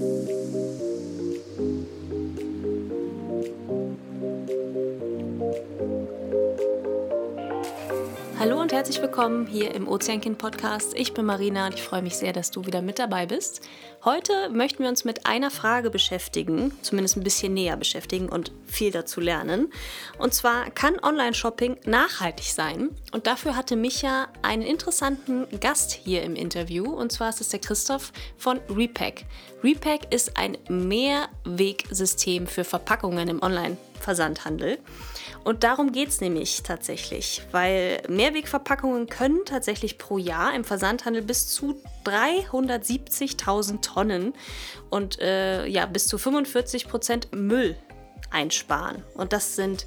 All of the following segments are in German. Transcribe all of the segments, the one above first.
Thank you. Hallo und herzlich willkommen hier im Ozeankind Podcast. Ich bin Marina und ich freue mich sehr, dass du wieder mit dabei bist. Heute möchten wir uns mit einer Frage beschäftigen, zumindest ein bisschen näher beschäftigen und viel dazu lernen. Und zwar kann Online-Shopping nachhaltig sein? Und dafür hatte Micha einen interessanten Gast hier im Interview und zwar ist es der Christoph von Repack. Repack ist ein Mehrwegsystem für Verpackungen im Online-Versandhandel. Und darum geht es nämlich tatsächlich, weil Mehrwegverpackungen können tatsächlich pro Jahr im Versandhandel bis zu 370.000 Tonnen und äh, ja, bis zu 45 Prozent Müll einsparen. Und das sind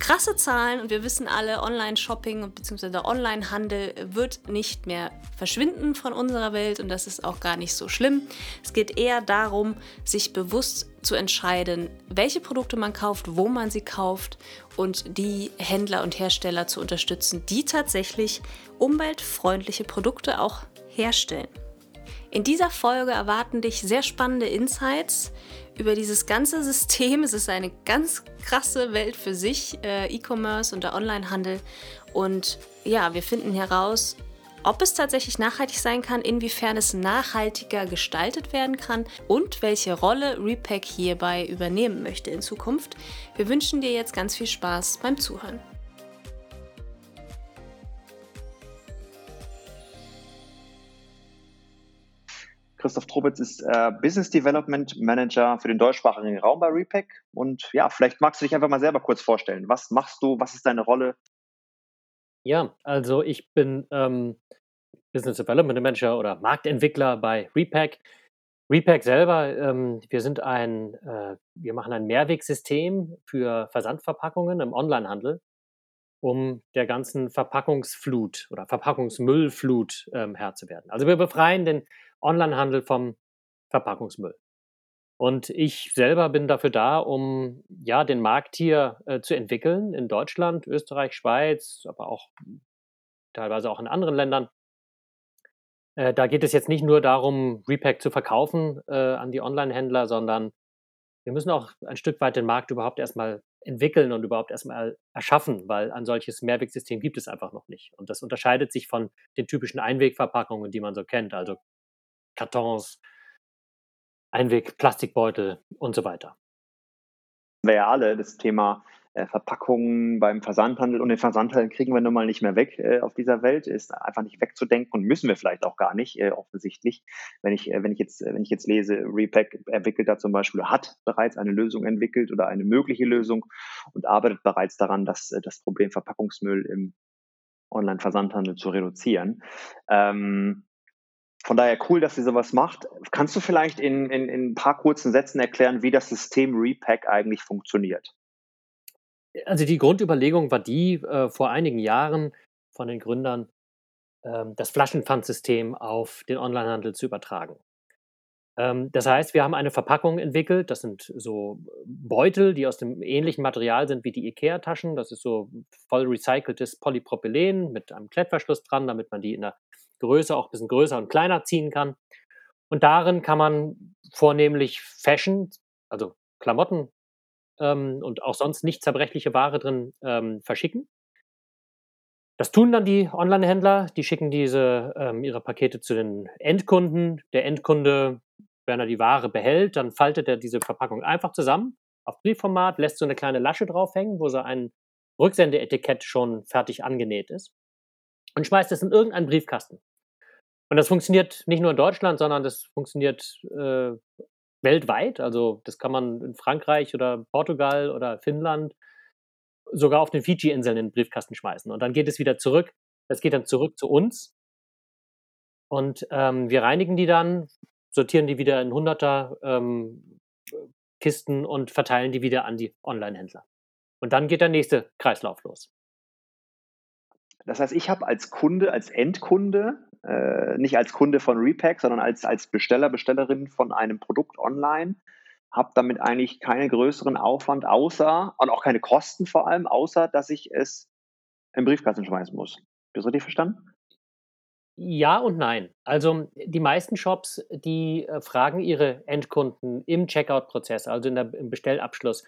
krasse Zahlen und wir wissen alle, Online-Shopping bzw. Online-Handel wird nicht mehr verschwinden von unserer Welt und das ist auch gar nicht so schlimm. Es geht eher darum, sich bewusst zu entscheiden, welche Produkte man kauft, wo man sie kauft und die Händler und Hersteller zu unterstützen, die tatsächlich umweltfreundliche Produkte auch herstellen. In dieser Folge erwarten dich sehr spannende Insights über dieses ganze System. Es ist eine ganz krasse Welt für sich, äh, E-Commerce und der Onlinehandel. Und ja, wir finden heraus, ob es tatsächlich nachhaltig sein kann, inwiefern es nachhaltiger gestaltet werden kann und welche Rolle Repack hierbei übernehmen möchte in Zukunft. Wir wünschen dir jetzt ganz viel Spaß beim Zuhören. Christoph Trobitz ist äh, Business Development Manager für den deutschsprachigen Raum bei Repack. Und ja, vielleicht magst du dich einfach mal selber kurz vorstellen. Was machst du? Was ist deine Rolle? Ja, also ich bin ähm, Business Development Manager oder Marktentwickler bei Repack. Repack selber, ähm, wir sind ein, äh, wir machen ein Mehrwegsystem für Versandverpackungen im Onlinehandel, um der ganzen Verpackungsflut oder Verpackungsmüllflut ähm, Herr zu werden. Also wir befreien den Onlinehandel vom Verpackungsmüll. Und ich selber bin dafür da, um ja den Markt hier äh, zu entwickeln in Deutschland, Österreich, Schweiz, aber auch teilweise auch in anderen Ländern. Äh, da geht es jetzt nicht nur darum, Repack zu verkaufen äh, an die Online-Händler, sondern wir müssen auch ein Stück weit den Markt überhaupt erstmal entwickeln und überhaupt erstmal erschaffen, weil ein solches Mehrwegsystem gibt es einfach noch nicht. Und das unterscheidet sich von den typischen Einwegverpackungen, die man so kennt, also Kartons, Einweg, Plastikbeutel und so weiter. Wir ja alle das Thema äh, Verpackungen beim Versandhandel und den Versandhandel kriegen wir nun mal nicht mehr weg äh, auf dieser Welt, ist einfach nicht wegzudenken und müssen wir vielleicht auch gar nicht, äh, offensichtlich. Wenn ich, wenn ich jetzt, wenn ich jetzt lese, Repack entwickelt da zum Beispiel, hat bereits eine Lösung entwickelt oder eine mögliche Lösung und arbeitet bereits daran, dass das Problem Verpackungsmüll im Online-Versandhandel zu reduzieren. Ähm, von daher cool, dass ihr sowas macht. Kannst du vielleicht in, in, in ein paar kurzen Sätzen erklären, wie das System Repack eigentlich funktioniert? Also die Grundüberlegung war die, äh, vor einigen Jahren von den Gründern, äh, das Flaschenpfandsystem auf den Onlinehandel zu übertragen. Ähm, das heißt, wir haben eine Verpackung entwickelt, das sind so Beutel, die aus dem ähnlichen Material sind wie die IKEA-Taschen. Das ist so voll recyceltes Polypropylen mit einem Klettverschluss dran, damit man die in der Größe auch ein bisschen größer und kleiner ziehen kann. Und darin kann man vornehmlich Fashion, also Klamotten ähm, und auch sonst nicht zerbrechliche Ware drin ähm, verschicken. Das tun dann die Online-Händler, die schicken diese ähm, ihre Pakete zu den Endkunden. Der Endkunde, wenn er die Ware behält, dann faltet er diese Verpackung einfach zusammen auf Briefformat, lässt so eine kleine Lasche draufhängen, wo so ein Rücksendeetikett schon fertig angenäht ist und schmeißt es in irgendeinen Briefkasten. Und das funktioniert nicht nur in Deutschland, sondern das funktioniert äh, weltweit. Also das kann man in Frankreich oder Portugal oder Finnland, sogar auf den Fiji-Inseln in den Briefkasten schmeißen. Und dann geht es wieder zurück. Es geht dann zurück zu uns. Und ähm, wir reinigen die dann, sortieren die wieder in hunderter ähm, Kisten und verteilen die wieder an die Online-Händler. Und dann geht der nächste Kreislauf los. Das heißt, ich habe als Kunde, als Endkunde, äh, nicht als Kunde von Repack, sondern als, als Besteller, Bestellerin von einem Produkt online, habe damit eigentlich keinen größeren Aufwand, außer, und auch keine Kosten vor allem, außer, dass ich es im Briefkasten schmeißen muss. Bist du richtig verstanden? Ja und nein. Also die meisten Shops, die äh, fragen ihre Endkunden im Checkout-Prozess, also der, im Bestellabschluss,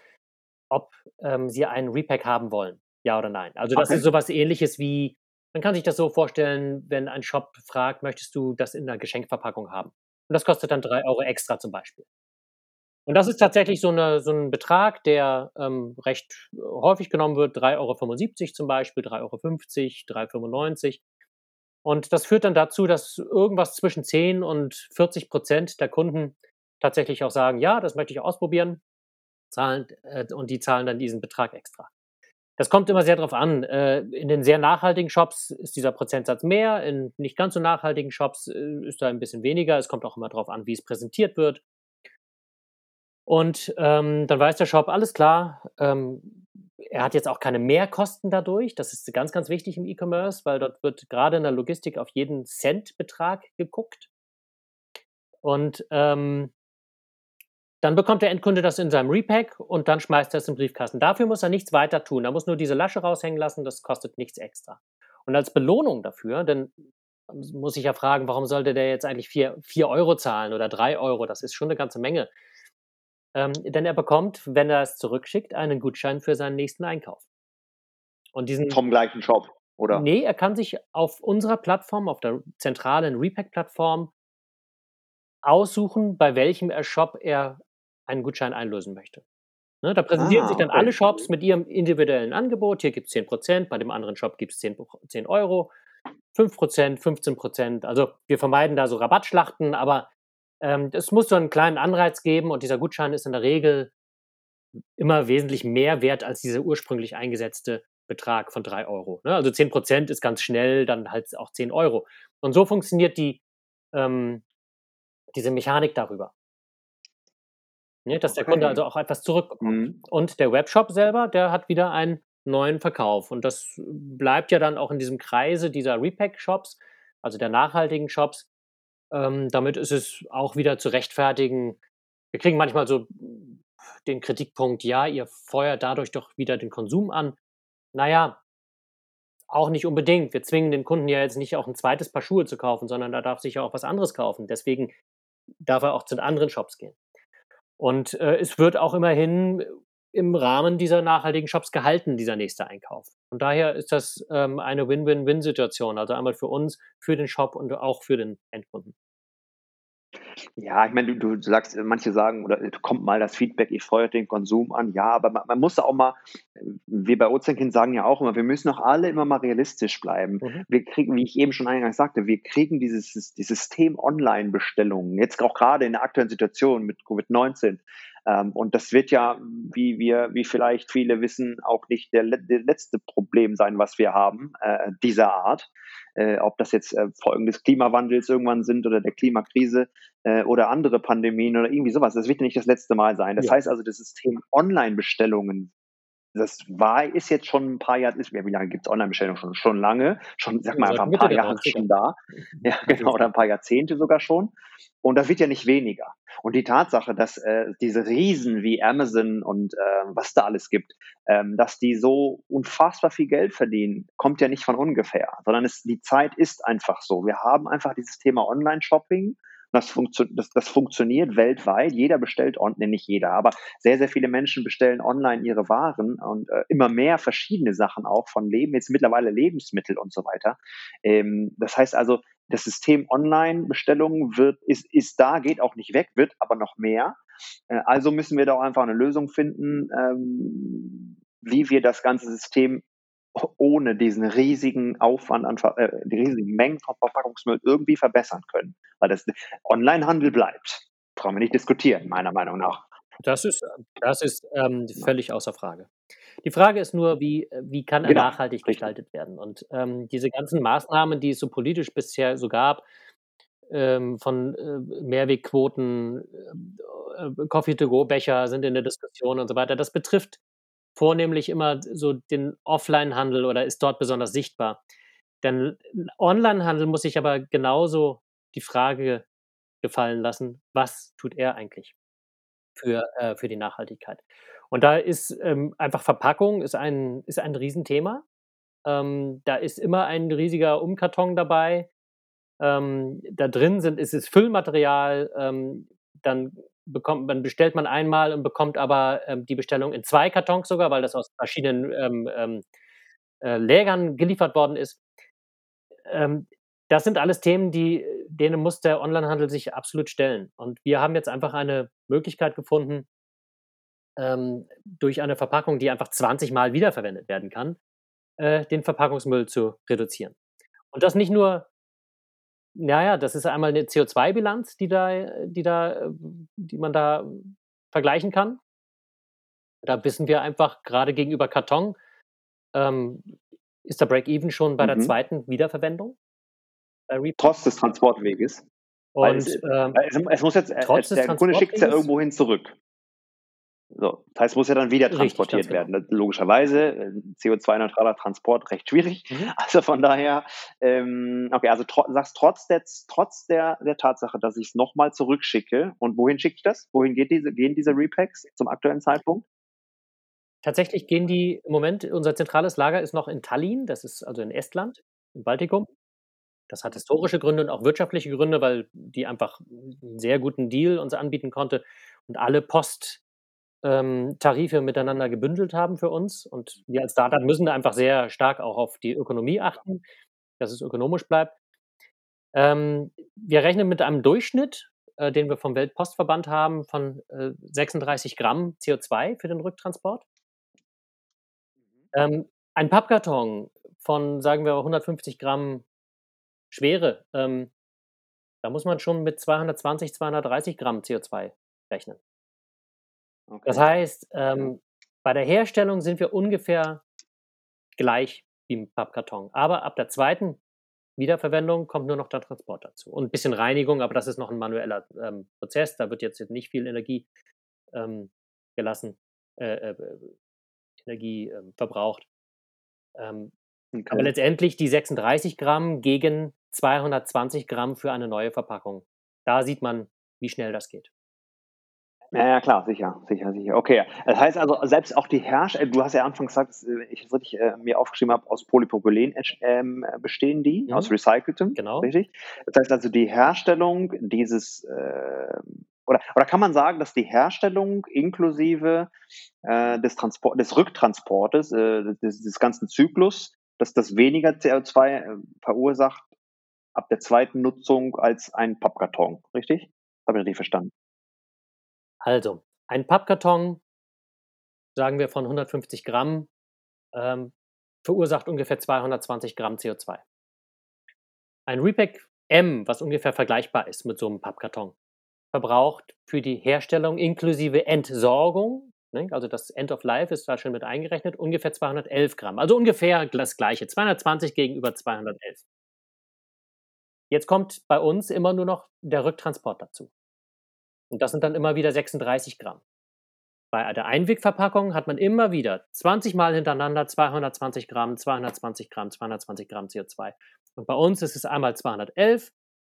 ob ähm, sie einen Repack haben wollen. Ja oder nein. Also das Okay. ist sowas ähnliches wie, man kann sich das so vorstellen, wenn ein Shop fragt, möchtest du das in einer Geschenkverpackung haben? Und das kostet dann drei Euro extra zum Beispiel. Und das ist tatsächlich so, eine, so ein Betrag, der ähm, recht häufig genommen wird, 3,75 Euro zum Beispiel, 3,50 Euro, 3,95 Euro. Und das führt dann dazu, dass irgendwas zwischen 10 und 40 Prozent der Kunden tatsächlich auch sagen, ja, das möchte ich ausprobieren, zahlen, äh, und die zahlen dann diesen Betrag extra. Das kommt immer sehr darauf an. Äh, in den sehr nachhaltigen Shops ist dieser Prozentsatz mehr, in nicht ganz so nachhaltigen Shops äh, ist da ein bisschen weniger. Es kommt auch immer darauf an, wie es präsentiert wird. Und ähm, dann weiß der Shop, alles klar, ähm, er hat jetzt auch keine Mehrkosten dadurch. Das ist ganz, ganz wichtig im E-Commerce, weil dort wird gerade in der Logistik auf jeden Centbetrag geguckt. Und ähm, dann bekommt der Endkunde das in seinem Repack und dann schmeißt er es in den Briefkasten. Dafür muss er nichts weiter tun. Er muss nur diese Lasche raushängen lassen, das kostet nichts extra. Und als Belohnung dafür, dann muss ich ja fragen, warum sollte der jetzt eigentlich 4 Euro zahlen oder 3 Euro? Das ist schon eine ganze Menge. Ähm, denn er bekommt, wenn er es zurückschickt, einen Gutschein für seinen nächsten Einkauf. Und diesen Vom gleichen Shop, oder? Nee, er kann sich auf unserer Plattform, auf der zentralen Repack-Plattform aussuchen, bei welchem Shop er einen Gutschein einlösen möchte. Ne, da präsentieren Ah, sich dann okay. alle Shops mit ihrem individuellen Angebot. Hier gibt es 10%, bei dem anderen Shop gibt es 10, 10 Euro, 5%, 15%. Also wir vermeiden da so Rabattschlachten, aber ähm, es muss so einen kleinen Anreiz geben und dieser Gutschein ist in der Regel immer wesentlich mehr wert als dieser ursprünglich eingesetzte Betrag von 3 Euro. Ne? Also 10% ist ganz schnell dann halt auch 10 Euro. Und so funktioniert die, ähm, diese Mechanik darüber. Ne? Dass der Kunde also auch etwas zurückbekommt. Mhm. Und der Webshop selber, der hat wieder einen neuen Verkauf. Und das bleibt ja dann auch in diesem Kreise dieser Repack-Shops, also der nachhaltigen Shops. Ähm, damit ist es auch wieder zu rechtfertigen. Wir kriegen manchmal so den Kritikpunkt, ja, ihr feuert dadurch doch wieder den Konsum an. Naja, auch nicht unbedingt. Wir zwingen den Kunden ja jetzt nicht auch ein zweites Paar Schuhe zu kaufen, sondern da darf sich ja auch was anderes kaufen. Deswegen darf er auch zu den anderen Shops gehen. Und äh, es wird auch immerhin im Rahmen dieser nachhaltigen Shops gehalten, dieser nächste Einkauf. Von daher ist das ähm, eine Win-Win-Win-Situation. Also einmal für uns, für den Shop und auch für den Endkunden. Ja, ich meine, du, du sagst, manche sagen, oder kommt mal das Feedback, ihr feuert den Konsum an. Ja, aber man, man muss auch mal, wir bei Ozeankind sagen ja auch immer, wir müssen auch alle immer mal realistisch bleiben. Mhm. Wir kriegen, wie ich eben schon eingangs sagte, wir kriegen dieses, dieses System Online-Bestellungen, jetzt auch gerade in der aktuellen Situation mit Covid-19. Ähm, und das wird ja, wie wir, wie vielleicht viele wissen, auch nicht der, der letzte Problem sein, was wir haben, äh, dieser Art. Äh, ob das jetzt äh, Folgen des Klimawandels irgendwann sind oder der Klimakrise äh, oder andere Pandemien oder irgendwie sowas. Das wird ja nicht das letzte Mal sein. Das Ja. heißt also, das System Online-Bestellungen, das war, ist jetzt schon ein paar Jahre, ist, wie lange gibt es Online-Bestellungen schon? Schon lange, schon, sag mal, einfach ein paar Jahre 90er. schon da. Ja, genau, oder ein paar Jahrzehnte sogar schon. Und das wird ja nicht weniger. Und die Tatsache, dass äh, diese Riesen wie Amazon und äh, was da alles gibt, ähm, dass die so unfassbar viel Geld verdienen, kommt ja nicht von ungefähr, sondern es, die Zeit ist einfach so. Wir haben einfach dieses Thema Online-Shopping. Das, funktio das, das funktioniert weltweit. Jeder bestellt online, nicht jeder, aber sehr, sehr viele Menschen bestellen online ihre Waren und äh, immer mehr verschiedene Sachen auch von Leben, jetzt mittlerweile Lebensmittel und so weiter. Ähm, das heißt also, das System Online-Bestellungen ist, ist da, geht auch nicht weg, wird aber noch mehr. Äh, also müssen wir da auch einfach eine Lösung finden, ähm, wie wir das ganze System ohne diesen riesigen Aufwand an, äh, die riesigen Mengen von Verpackungsmüll irgendwie verbessern können. Weil das Onlinehandel bleibt. Brauchen wir nicht diskutieren, meiner Meinung nach. Das ist, das ist ähm, völlig außer Frage. Die Frage ist nur, wie, wie kann er Genau, nachhaltig gestaltet werden? Und ähm, diese ganzen Maßnahmen, die es so politisch bisher so gab, ähm, von äh, Mehrwegquoten, äh, äh, Coffee-to-go-Becher sind in der Diskussion und so weiter, das betrifft vornehmlich immer so den Offline-Handel oder ist dort besonders sichtbar. Denn Online-Handel muss sich aber genauso die Frage gefallen lassen, was tut er eigentlich? für, äh, für die Nachhaltigkeit. Und da ist ähm, einfach Verpackung ist ein, ist ein Riesenthema. Ähm, da ist immer ein riesiger Umkarton dabei. Ähm, da drin sind, ist es Füllmaterial, ähm, dann bekommt, dann bestellt man einmal und bekommt aber ähm, die Bestellung in zwei Kartons sogar, weil das aus verschiedenen ähm, ähm, äh, Lägern geliefert worden ist. Ähm, das sind alles Themen, die, denen muss der Onlinehandel sich absolut stellen. Und wir haben jetzt einfach eine Möglichkeit gefunden, ähm, durch eine Verpackung, die einfach 20 Mal wiederverwendet werden kann, äh, den Verpackungsmüll zu reduzieren. Und das nicht nur naja, das ist einmal eine CO2-Bilanz, die da die da die man da vergleichen kann. Da wissen wir einfach gerade gegenüber Karton, ähm, ist der Break-even schon bei der Mhm. zweiten Wiederverwendung. Trotz des Transportweges. Und, es, ähm, es, muss jetzt, äh, der Kunde schickt es ja irgendwo hin zurück. So, das heißt, es muss ja dann wieder Richtig, transportiert ganz genau. werden. Logischerweise, äh, CO2-neutraler Transport recht schwierig. Mhm. Also von daher, ähm, okay, also tro sagst trotz der, trotz der, der Tatsache, dass ich es nochmal zurückschicke, und wohin schicke ich das? Wohin geht diese, gehen diese Repacks zum aktuellen Zeitpunkt? Tatsächlich gehen die im Moment unser zentrales Lager ist noch in Tallinn, das ist also in Estland, im Baltikum. Das hat historische Gründe und auch wirtschaftliche Gründe, weil die einfach 'n sehr guten Deal uns anbieten konnte und alle Post ähm, Tarife miteinander gebündelt haben für uns. Und wir als Startup müssen da einfach sehr stark auch auf die Ökonomie achten, dass es ökonomisch bleibt. Ähm, wir rechnen mit einem Durchschnitt, äh, den wir vom Weltpostverband haben, von, äh, 36 Gramm CO2 für den Rücktransport. Ähm, ein Pappkarton von, sagen wir, 150 Gramm Schwere, ähm, da muss man schon mit 220, 230 Gramm CO2 rechnen. Das Okay. heißt, ähm, bei der Herstellung sind wir ungefähr gleich wie im Pappkarton. Aber ab der zweiten Wiederverwendung kommt nur noch der Transport dazu und 'n bisschen Reinigung, aber das ist noch 'n manueller, ähm, Prozess. Da wird jetzt nicht viel Energie, ähm, gelassen äh, äh, Energie, ähm, verbraucht. Ähm, aber Okay. letztendlich die 36 Gramm gegen 220 Gramm für eine neue Verpackung. Da sieht man, wie schnell das geht. Ja, ja, klar, sicher, sicher, sicher. Okay. Das heißt also, selbst auch die Hersteller du hast ja anfangs gesagt, äh, ich das richtig, äh, mir aufgeschrieben habe, aus Polypropylen entsch ähm, bestehen die, aus Mhm. recyceltem, Genau. richtig? Das heißt also, die Herstellung dieses, ähm oder oder kann man sagen, dass die Herstellung inklusive, äh, des Transport des Rücktransportes, äh, des des ganzen Zyklus, dass das weniger CO2, äh, verursacht ab der zweiten Nutzung als ein Pappkarton, richtig? Habe ich richtig verstanden? Also, ein Pappkarton, sagen wir von 150 Gramm, ähm, verursacht ungefähr 220 Gramm CO2. Ein Repack M, was ungefähr vergleichbar ist mit so 'nem Pappkarton, verbraucht für die Herstellung inklusive Entsorgung, ne, also das End of Life ist da schon mit eingerechnet, ungefähr 211 Gramm. Also ungefähr das Gleiche, 220 gegenüber 211. Jetzt kommt bei uns immer nur noch der Rücktransport dazu. Und das sind dann immer wieder 36 Gramm. Bei der Einwegverpackung hat man immer wieder 20 Mal hintereinander 220 Gramm, 220 Gramm, 220 Gramm CO2. Und bei uns ist es einmal 211,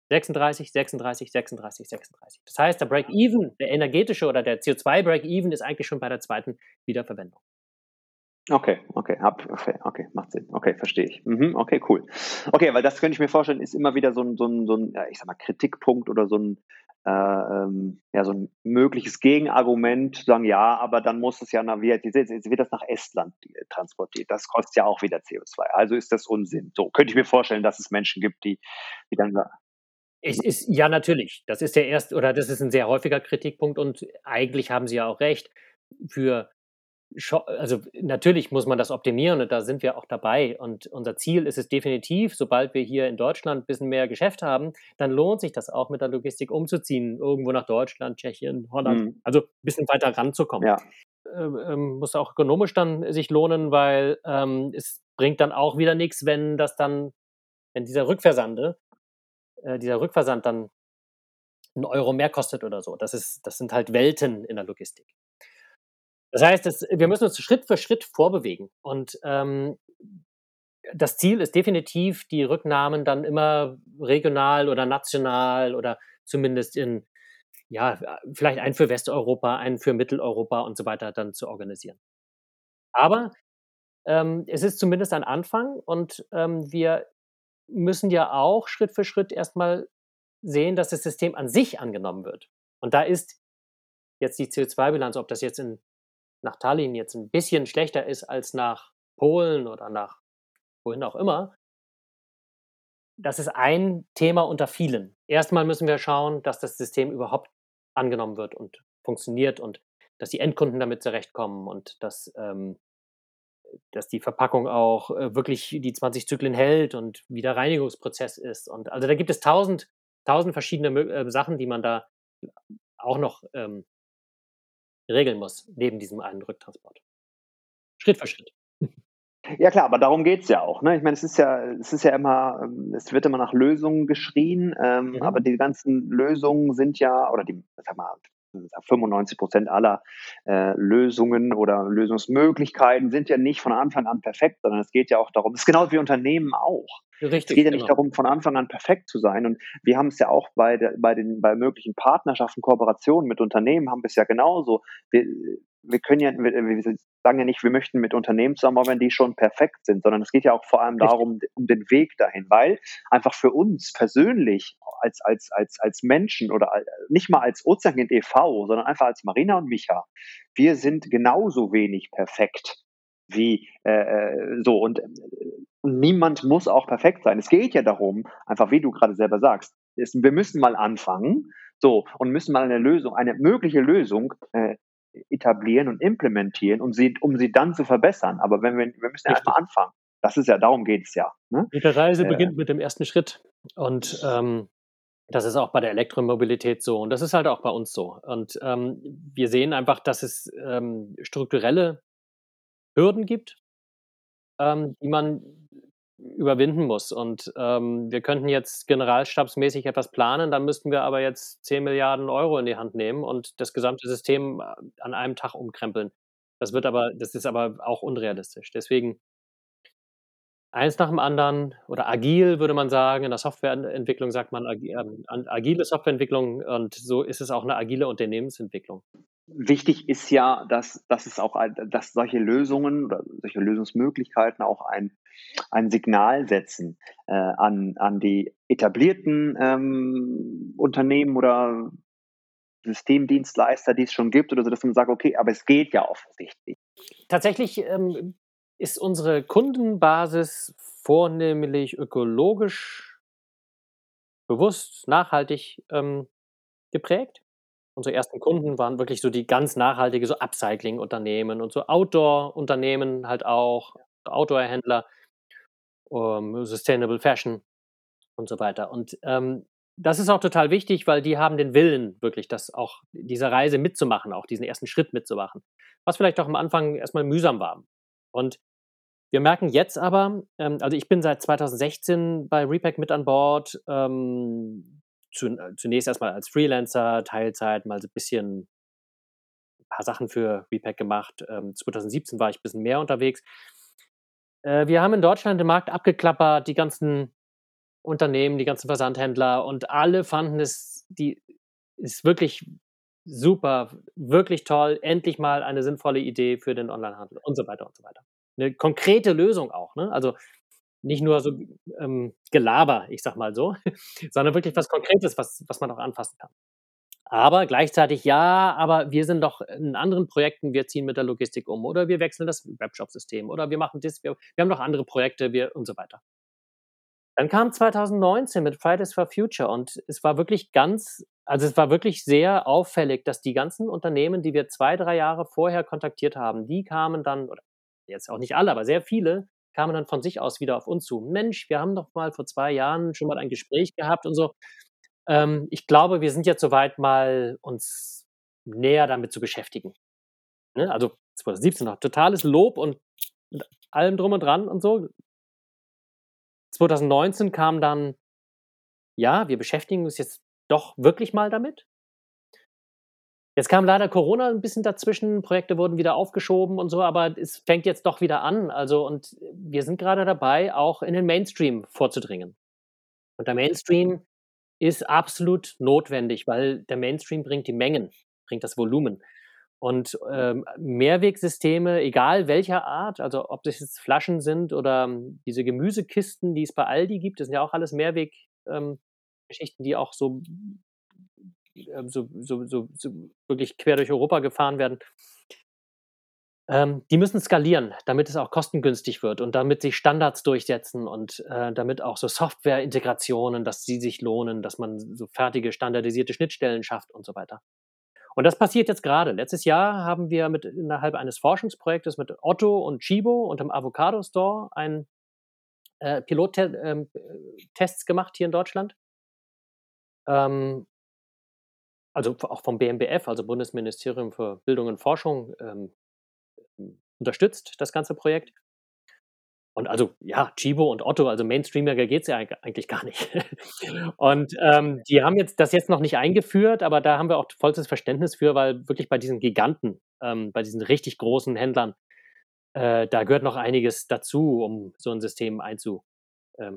36, 36, 36, 36. Das heißt, der Break-even, der energetische oder der CO2-Break-even ist eigentlich schon bei der zweiten Wiederverwendung. Okay, okay, habe okay, okay, macht Sinn. Okay, verstehe ich. Mhm, okay, cool. Okay, weil das könnte ich mir vorstellen, ist immer wieder so 'n so 'n so 'n, ja, ich sage mal, Kritikpunkt oder so 'n, äh, ähm, ja, so 'n mögliches Gegenargument, sagen: „Ja, aber dann muss es ja na wie jetzt jetzt wird das nach Estland, äh, transportiert. Das kostet ja auch wieder CO2. Also ist das Unsinn.“ So, könnte ich mir vorstellen, dass es Menschen gibt, die die dann sa Es ist ja, natürlich. Das ist der erste oder das ist 'n sehr häufiger Kritikpunkt und eigentlich haben Sie ja auch recht. Für also natürlich muss man das optimieren und da sind wir auch dabei. Und unser Ziel ist es definitiv, sobald wir hier in Deutschland bisschen mehr Geschäft haben, dann lohnt sich das auch mit der Logistik umzuziehen, irgendwo nach Deutschland, Tschechien, Holland, Mhm. also bisschen weiter ranzukommen. Ja. Ähm, ähm, muss auch ökonomisch dann sich lohnen, weil, ähm, es bringt dann auch wieder nix, wenn das dann wenn dieser Rückversande äh, dieser Rückversand dann 'n Euro mehr kostet oder so. Das ist das sind halt Welten in der Logistik. Das heißt, das wir müssen uns Schritt für Schritt vorbewegen. Und, ähm, das Ziel ist definitiv, die Rücknahmen dann immer regional oder national oder zumindest in ja, vielleicht einen für Westeuropa, einen für Mitteleuropa und so weiter dann zu organisieren. Aber, ähm, es ist zumindest ein Anfang und, ähm, wir müssen ja auch Schritt für Schritt erstmal sehen, dass das System an sich angenommen wird. Und da ist jetzt die CO2-Bilanz, ob das jetzt in, nach Tallinn jetzt ein bisschen schlechter ist als nach Polen oder nach wohin auch immer, das ist ein Thema unter vielen. Erstmal müssen wir schauen, dass das System überhaupt angenommen wird und funktioniert und dass die Endkunden damit zurechtkommen und dass, ähm, dass die Verpackung auch äh, wirklich die 20 Zyklen hält und wie der Reinigungsprozess ist. Und also da gibt es tausend, tausend verschiedene äh, Sachen, die man da auch noch ähm, regeln muss, neben diesem einen Rücktransport. Schritt für Schritt. Ja klar, aber darum geht es ja auch. Ne? Ich meine, es ist ja, es ist ja immer, ähm, es wird immer nach Lösungen geschrien, ähm, mhm. aber die ganzen Lösungen sind ja, oder die, sag mal, 95 Prozent aller äh, Lösungen oder Lösungsmöglichkeiten sind ja nicht von Anfang an perfekt, sondern es geht ja auch darum, es ist genau wie Unternehmen auch. Richtig, es geht ja nicht genau. darum, von Anfang an perfekt zu sein. Und wir haben es ja auch bei, der, bei den bei möglichen Partnerschaften, Kooperationen mit Unternehmen haben wir es ja genauso. Wir, wir können ja, wir, wir, sagen ja nicht, wir möchten mit Unternehmen zusammenarbeiten, die schon perfekt sind, sondern es geht ja auch vor allem darum, um den Weg dahin, weil einfach für uns persönlich als, als, als, als Menschen oder nicht mal als Ozeankind e.V., sondern einfach als Marina und Micha, wir sind genauso wenig perfekt wie äh, äh so und, und niemand muss auch perfekt sein. Es geht ja darum, einfach wie du gerade selber sagst, ist, wir müssen mal anfangen, so und müssen mal eine Lösung, eine mögliche Lösung äh, etablieren und implementieren, um sie, um sie dann zu verbessern. Aber wenn wir, wir müssen ja erstmal anfangen. Das ist ja, darum geht es ja. Ne? Die Reise äh, beginnt mit dem ersten Schritt. Und ähm, das ist auch bei der Elektromobilität so. Und das ist halt auch bei uns so. Und ähm, wir sehen einfach, dass es ähm, strukturelle Hürden gibt, ähm, die man überwinden muss. Und ähm, wir könnten jetzt generalstabsmäßig etwas planen, dann müssten wir aber jetzt 10 Milliarden Euro in die Hand nehmen und das gesamte System äh, an einem Tag umkrempeln. Das wird aber, das ist aber auch unrealistisch. Deswegen eins nach dem anderen oder agil würde man sagen. In der Softwareentwicklung sagt man ähm, agile Softwareentwicklung und so ist es auch eine agile Unternehmensentwicklung wichtig ist ja, dass, dass es auch, dass solche Lösungen oder solche Lösungsmöglichkeiten auch ein, ein Signal setzen äh, an, an die etablierten ähm, Unternehmen oder Systemdienstleister, die es schon gibt, oder so, dass man sagt, okay, aber es geht ja offensichtlich. Tatsächlich ähm, ist unsere Kundenbasis vornehmlich ökologisch bewusst, nachhaltig ähm, geprägt unsere ersten Kunden waren wirklich so die ganz nachhaltige, so Upcycling-Unternehmen und so Outdoor-Unternehmen halt auch, Outdoor-Händler, um, ähm, Sustainable Fashion und so weiter. Und ähm, das ist auch total wichtig, weil die haben den Willen, wirklich das auch, diese Reise mitzumachen, auch diesen ersten Schritt mitzumachen. Was vielleicht auch am Anfang erstmal mühsam war. Und wir merken jetzt aber, ähm, also ich bin seit 2016 bei Repack mit an Bord. Ähm, äh, zunächst erstmal als Freelancer, Teilzeit, mal so ein bisschen ein paar Sachen für Repack gemacht. Ähm, 2017 war ich ein bisschen mehr unterwegs. Äh, wir haben in Deutschland den Markt abgeklappert, die ganzen Unternehmen, die ganzen Versandhändler und alle fanden es, die ist wirklich super, wirklich toll, endlich mal eine sinnvolle Idee für den Onlinehandel und so weiter und so weiter. Eine konkrete Lösung auch. Ne? Also nicht nur so ähm, Gelaber, ich sag mal so, sondern wirklich was Konkretes, was, was man auch anfassen kann. Aber gleichzeitig, ja, aber wir sind doch in anderen Projekten, wir ziehen mit der Logistik um oder wir wechseln das Webshop-System oder wir machen das, wir, wir haben noch andere Projekte wir, und so weiter. Dann kam 2019 mit Fridays for Future und es war wirklich ganz, also es war wirklich sehr auffällig, dass die ganzen Unternehmen, die wir zwei, drei Jahre vorher kontaktiert haben, die kamen dann, oder jetzt auch nicht alle, aber sehr viele, kamen dann von sich aus wieder auf uns zu. Mensch, wir haben doch mal vor zwei Jahren schon mal ein Gespräch gehabt und so. Ähm, ich glaube, wir sind jetzt soweit mal uns näher damit zu beschäftigen. Ne? Also 2017 noch totales Lob und allem drum und dran und so. 2019 kam dann, ja, wir beschäftigen uns jetzt doch wirklich mal damit. Jetzt kam leider Corona ein bisschen dazwischen, Projekte wurden wieder aufgeschoben und so, aber es fängt jetzt doch wieder an. Also, und wir sind gerade dabei, auch in den Mainstream vorzudringen. Und der Mainstream ist absolut notwendig, weil der Mainstream bringt die Mengen, bringt das Volumen. Und ähm, Mehrwegsysteme, egal welcher Art, also ob das jetzt Flaschen sind oder diese Gemüsekisten, die es bei Aldi gibt, das sind ja auch alles Mehrweggeschichten, ähm, die auch so, so, so, so, so wirklich quer durch Europa gefahren werden. Ähm, die müssen skalieren, damit es auch kostengünstig wird und damit sich Standards durchsetzen und äh, damit auch so Software-Integrationen, dass sie sich lohnen, dass man so fertige standardisierte Schnittstellen schafft und so weiter. Und das passiert jetzt gerade. Letztes Jahr haben wir mit, innerhalb eines Forschungsprojektes mit Otto und Chibo und dem Avocado Store ein äh, Pilottests ähm, gemacht hier in Deutschland. Ähm, also auch vom BMBF, also Bundesministerium für Bildung und Forschung, ähm, unterstützt das ganze Projekt. Und also, ja, Chibo und Otto, also Mainstreamer geht es ja eigentlich gar nicht. Und ähm, die haben jetzt das jetzt noch nicht eingeführt, aber da haben wir auch vollstes Verständnis für, weil wirklich bei diesen Giganten, ähm, bei diesen richtig großen Händlern, äh, da gehört noch einiges dazu, um so ein System einzu, ähm,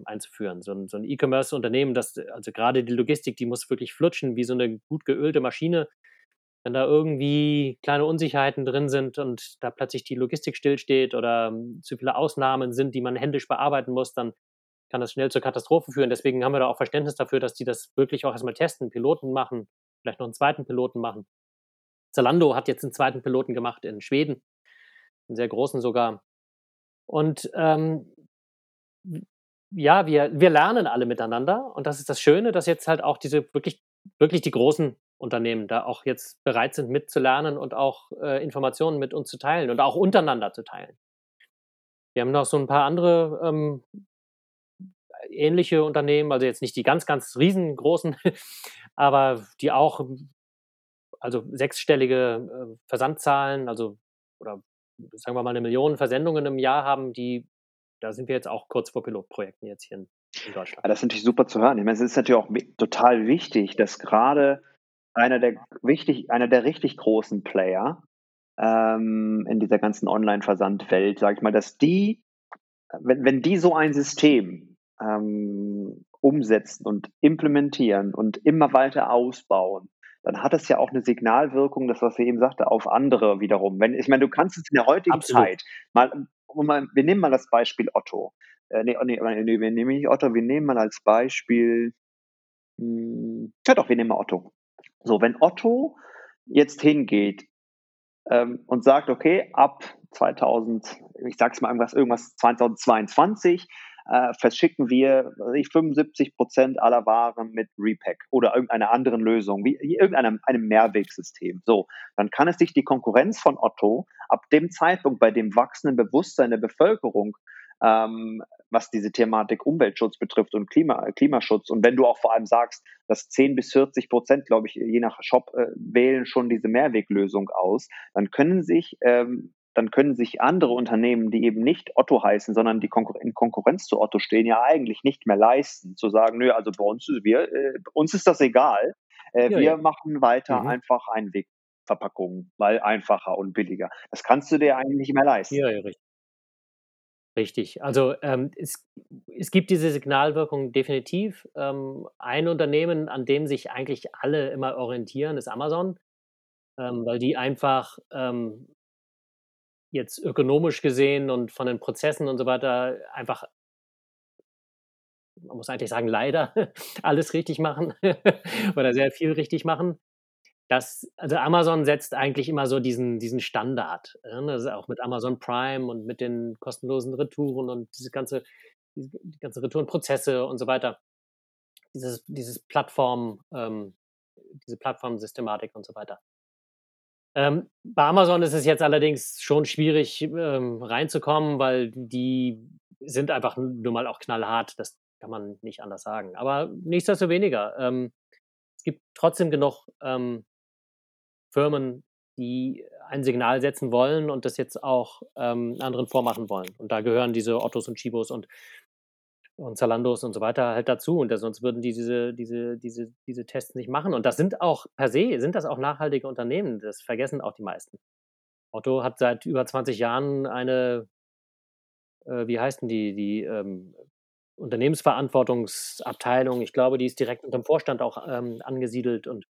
einzuführen. So ein, so ein E-Commerce-Unternehmen, das, also gerade die Logistik, die muss wirklich flutschen wie so eine gut geölte Maschine wenn da irgendwie kleine Unsicherheiten drin sind und da plötzlich die Logistik stillsteht oder um, zu viele Ausnahmen sind, die man händisch bearbeiten muss, dann kann das schnell zur Katastrophe führen. Deswegen haben wir da auch Verständnis dafür, dass die das wirklich auch erstmal testen, Piloten machen, vielleicht noch einen zweiten Piloten machen. Zalando hat jetzt einen zweiten Piloten gemacht in Schweden, einen sehr großen sogar. Und ähm, ja, wir, wir lernen alle miteinander und das ist das Schöne, dass jetzt halt auch diese wirklich, wirklich die großen Unternehmen da auch jetzt bereit sind mitzulernen und auch äh, Informationen mit uns zu teilen und auch untereinander zu teilen. Wir haben noch so ein paar andere ähm, ähnliche Unternehmen, also jetzt nicht die ganz, ganz riesengroßen, aber die auch also sechsstellige äh, Versandzahlen, also oder sagen wir mal eine Million Versendungen im Jahr haben, die da sind wir jetzt auch kurz vor Pilotprojekten jetzt hier in, in Deutschland. Das ist natürlich super zu hören. Ich meine, es ist natürlich auch total wichtig, dass gerade einer der wichtig, einer der richtig großen Player ähm, in dieser ganzen Online-Versandwelt, sage ich mal, dass die, wenn, wenn die so ein System ähm, umsetzen und implementieren und immer weiter ausbauen, dann hat das ja auch eine Signalwirkung, das was wir eben sagte, auf andere wiederum. Wenn ich meine, du kannst es in der heutigen Absolut. Zeit mal, mal, wir nehmen mal das Beispiel Otto. Äh, nee, nee, nee, wir nehmen nicht Otto, wir nehmen mal als Beispiel, mh, hm, ja doch, wir nehmen mal Otto. So, wenn Otto jetzt hingeht ähm, und sagt, okay, ab 2000, ich sag's mal irgendwas, irgendwas 2022, äh, verschicken wir ich, 75 Prozent aller Waren mit Repack oder irgendeiner anderen Lösung, wie irgendeinem einem Mehrwegsystem. So, dann kann es sich die Konkurrenz von Otto ab dem Zeitpunkt, bei dem wachsenden Bewusstsein der Bevölkerung ähm, was diese Thematik Umweltschutz betrifft und Klima, Klimaschutz. Und wenn du auch vor allem sagst, dass 10 bis 40 Prozent, glaube ich, je nach Shop äh, wählen schon diese Mehrweglösung aus, dann können sich ähm, dann können sich andere Unternehmen, die eben nicht Otto heißen, sondern die Konkur in Konkurrenz zu Otto stehen, ja eigentlich nicht mehr leisten, zu sagen, nö, also bei uns, wir, äh, uns ist das egal. Äh, ja, wir ja. machen weiter mhm. einfach Einwegverpackungen, weil einfacher und billiger. Das kannst du dir eigentlich nicht mehr leisten. Ja, ja, richtig. Richtig. Also ähm, es, es gibt diese Signalwirkung definitiv. Ähm, ein Unternehmen, an dem sich eigentlich alle immer orientieren, ist Amazon, ähm, weil die einfach ähm, jetzt ökonomisch gesehen und von den Prozessen und so weiter einfach, man muss eigentlich sagen, leider alles richtig machen oder sehr viel richtig machen das, also Amazon setzt eigentlich immer so diesen, diesen Standard. Ist auch mit Amazon Prime und mit den kostenlosen Retouren und diese ganze, die, die ganze Retourenprozesse und so weiter. Dieses, dieses Plattform, ähm, diese Plattformsystematik und so weiter. Ähm, bei Amazon ist es jetzt allerdings schon schwierig ähm, reinzukommen, weil die sind einfach nur mal auch knallhart. Das kann man nicht anders sagen. Aber nichtsdestoweniger, ähm, es gibt trotzdem genug ähm, Firmen, die ein Signal setzen wollen und das jetzt auch ähm, anderen vormachen wollen. Und da gehören diese Ottos und Chibos und, und Zalandos und so weiter halt dazu. Und sonst würden die diese, diese, diese, diese Tests nicht machen. Und das sind auch per se, sind das auch nachhaltige Unternehmen. Das vergessen auch die meisten. Otto hat seit über 20 Jahren eine, äh, wie heißen die, die ähm, Unternehmensverantwortungsabteilung. Ich glaube, die ist direkt unter dem Vorstand auch ähm, angesiedelt und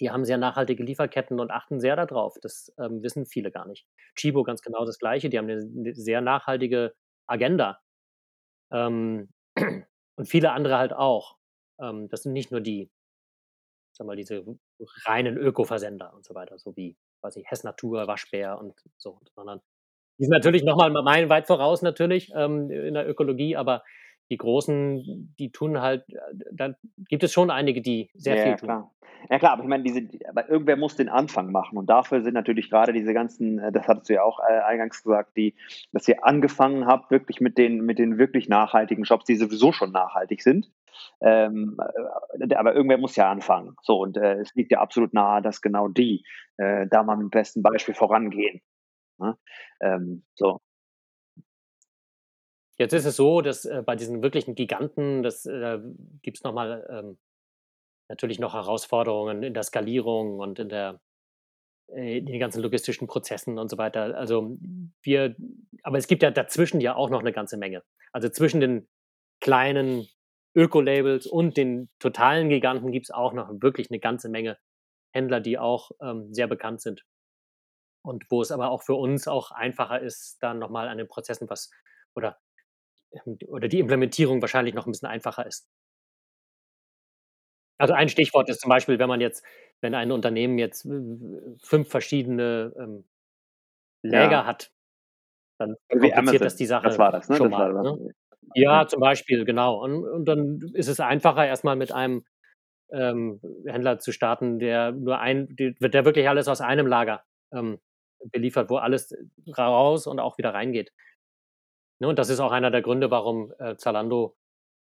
die haben sehr nachhaltige Lieferketten und achten sehr darauf. Das ähm, wissen viele gar nicht. Chibo ganz genau das Gleiche. Die haben eine sehr nachhaltige Agenda. Ähm, und viele andere halt auch. Ähm, das sind nicht nur die, sag mal, diese reinen Öko-Versender und so weiter, so wie quasi Hess Natur, Waschbär und so, sondern die sind natürlich nochmal meilenweit voraus natürlich ähm, in der Ökologie, aber die Großen, die tun halt, äh, da gibt es schon einige, die sehr ja, viel tun. klar. Ja klar, aber ich meine, diese, aber irgendwer muss den Anfang machen und dafür sind natürlich gerade diese ganzen, äh, das hattest du ja auch äh, eingangs gesagt, die, dass ihr angefangen habt wirklich mit den, mit den wirklich nachhaltigen Shops, die sowieso schon nachhaltig sind. Ähm, äh, aber irgendwer muss ja anfangen. So, und äh, es liegt ja absolut nahe, dass genau die äh, da mal mit dem besten Beispiel vorangehen. Ne? Ähm, so. Jetzt ist es so, dass äh, bei diesen wirklichen Giganten, das äh, gibt es nochmal ähm, natürlich noch Herausforderungen in der Skalierung und in der äh, in den ganzen logistischen Prozessen und so weiter. Also wir, aber es gibt ja dazwischen ja auch noch eine ganze Menge. Also zwischen den kleinen Öko-Labels und den totalen Giganten gibt es auch noch wirklich eine ganze Menge Händler, die auch ähm, sehr bekannt sind. Und wo es aber auch für uns auch einfacher ist, dann nochmal an den Prozessen was oder, oder die Implementierung wahrscheinlich noch ein bisschen einfacher ist. Also ein Stichwort ist zum Beispiel, wenn man jetzt, wenn ein Unternehmen jetzt fünf verschiedene ähm, Läger Ja. hat, dann kompliziert das die Sache Das war das, ne? schon Das war mal. das. Ne? Ja, zum Beispiel, genau. Und, und dann ist es einfacher, erstmal mit einem ähm, Händler zu starten, der nur ein, der wirklich alles aus einem Lager ähm, beliefert, wo alles raus und auch wieder reingeht. Ne? Und das ist auch einer der Gründe, warum äh, Zalando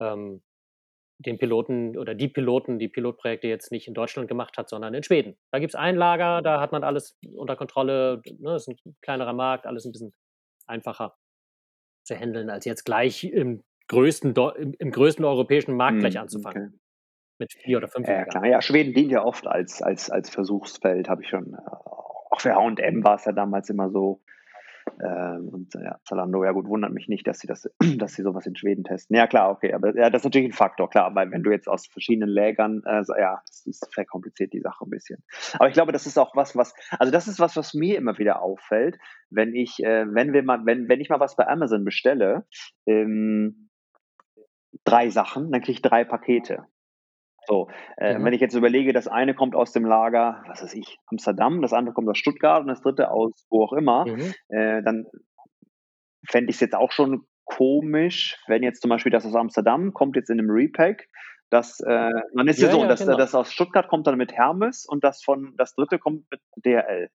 ähm, den Piloten oder die Piloten, die Pilotprojekte jetzt nicht in Deutschland gemacht hat, sondern in Schweden. Da gibt es ein Lager, da hat man alles unter Kontrolle, ne, ist ein kleinerer Markt, alles ein bisschen einfacher zu handeln, als jetzt gleich im größten, im, größten europäischen Markt gleich Hm, anzufangen. okay. Mit vier oder fünf Ja, Lagern. klar. Ja, Schweden dient ja oft als, als, als Versuchsfeld, habe ich schon. Äh, auch für H&M war es ja damals immer so. Ähm, und äh, ja, Zalando, ja gut, wundert mich nicht, dass sie das, dass sie sowas in Schweden testen. Ja, klar, okay, aber ja, das ist natürlich ein Faktor, klar, weil wenn du jetzt aus verschiedenen Lägern, äh, ja, das ist verkompliziert die Sache ein bisschen. Aber ich glaube, das ist auch was, was, also das ist was, was mir immer wieder auffällt, wenn ich, äh, wenn wir mal, wenn, wenn ich mal was bei Amazon bestelle, ähm, drei Sachen, dann kriege ich drei Pakete. So, äh, Mhm. wenn ich jetzt überlege, das eine kommt aus dem Lager, was weiß ich, Amsterdam, das andere kommt aus Stuttgart und das dritte aus wo auch immer, Mhm. äh, dann fände ich es jetzt auch schon komisch, wenn jetzt zum Beispiel das aus Amsterdam kommt jetzt in einem Repack. Das, äh, dann ist ja, Ja, so, ja, das, genau. das aus Stuttgart kommt dann mit Hermes und das von das dritte kommt mit DHL.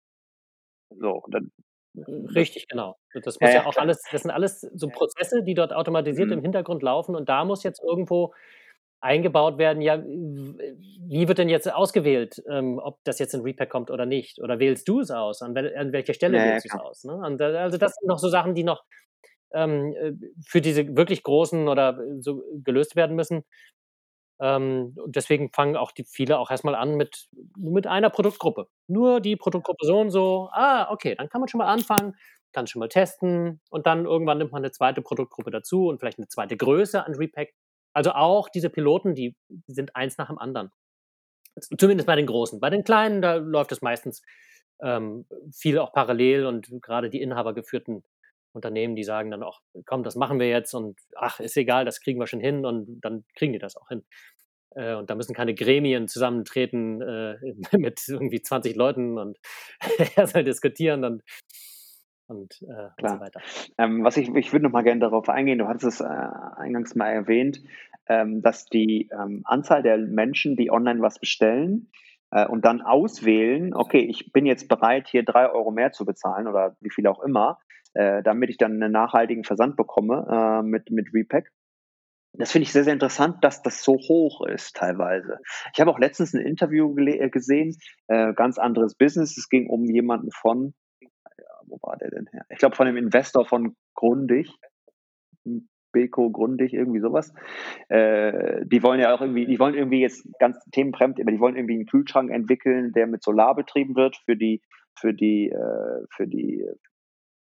So, dann, Richtig, genau. Das muss Ja, auch alles, das sind alles so Prozesse, die dort automatisiert Mhm. im Hintergrund laufen und da muss jetzt irgendwo eingebaut werden, ja, wie wird denn jetzt ausgewählt, ähm, ob das jetzt in Repack kommt oder nicht? Oder wählst du es aus? An, wel an welcher Stelle Ja, ja, wählst du es aus? Ne? Und da, also das sind noch so Sachen, die noch ähm, äh, für diese wirklich großen oder so gelöst werden müssen. Ähm, und deswegen fangen auch die viele auch erstmal an mit, mit einer Produktgruppe. Nur die Produktgruppe so und so. Ah, okay, dann kann man schon mal anfangen, kann schon mal testen und dann irgendwann nimmt man eine zweite Produktgruppe dazu und vielleicht eine zweite Größe an Repack. Also auch diese Piloten, die, sind eins nach dem anderen. Zumindest bei den Großen. Bei den Kleinen, da läuft es meistens ähm, viel auch parallel und gerade die inhabergeführten Unternehmen, die sagen dann auch, komm, das machen wir jetzt und ach, ist egal, das kriegen wir schon hin und dann kriegen die das auch hin. Äh, und da müssen keine Gremien zusammentreten äh, mit irgendwie 20 Leuten und er soll diskutieren und, und, äh, und Klar. so weiter. Ähm, was ich, ich würde noch mal gerne darauf eingehen, du hattest es äh, eingangs mal erwähnt, ähm, dass die ähm, Anzahl der Menschen, die online was bestellen äh, und dann auswählen, okay, ich bin jetzt bereit, hier drei Euro mehr zu bezahlen oder wie viel auch immer, äh, damit ich dann einen nachhaltigen Versand bekomme äh, mit, mit Repack. Das finde ich sehr, sehr interessant, dass das so hoch ist teilweise. Ich habe auch letztens ein Interview gesehen, äh, ganz anderes Business. Es ging um jemanden von, wo war der denn her? Ich glaube von dem Investor von Grundig, Beko Grundig, irgendwie sowas. Äh, die wollen ja auch irgendwie, die wollen irgendwie jetzt ganz themenfremd, aber die wollen irgendwie einen Kühlschrank entwickeln, der mit Solar betrieben wird für die, für die, äh, für die,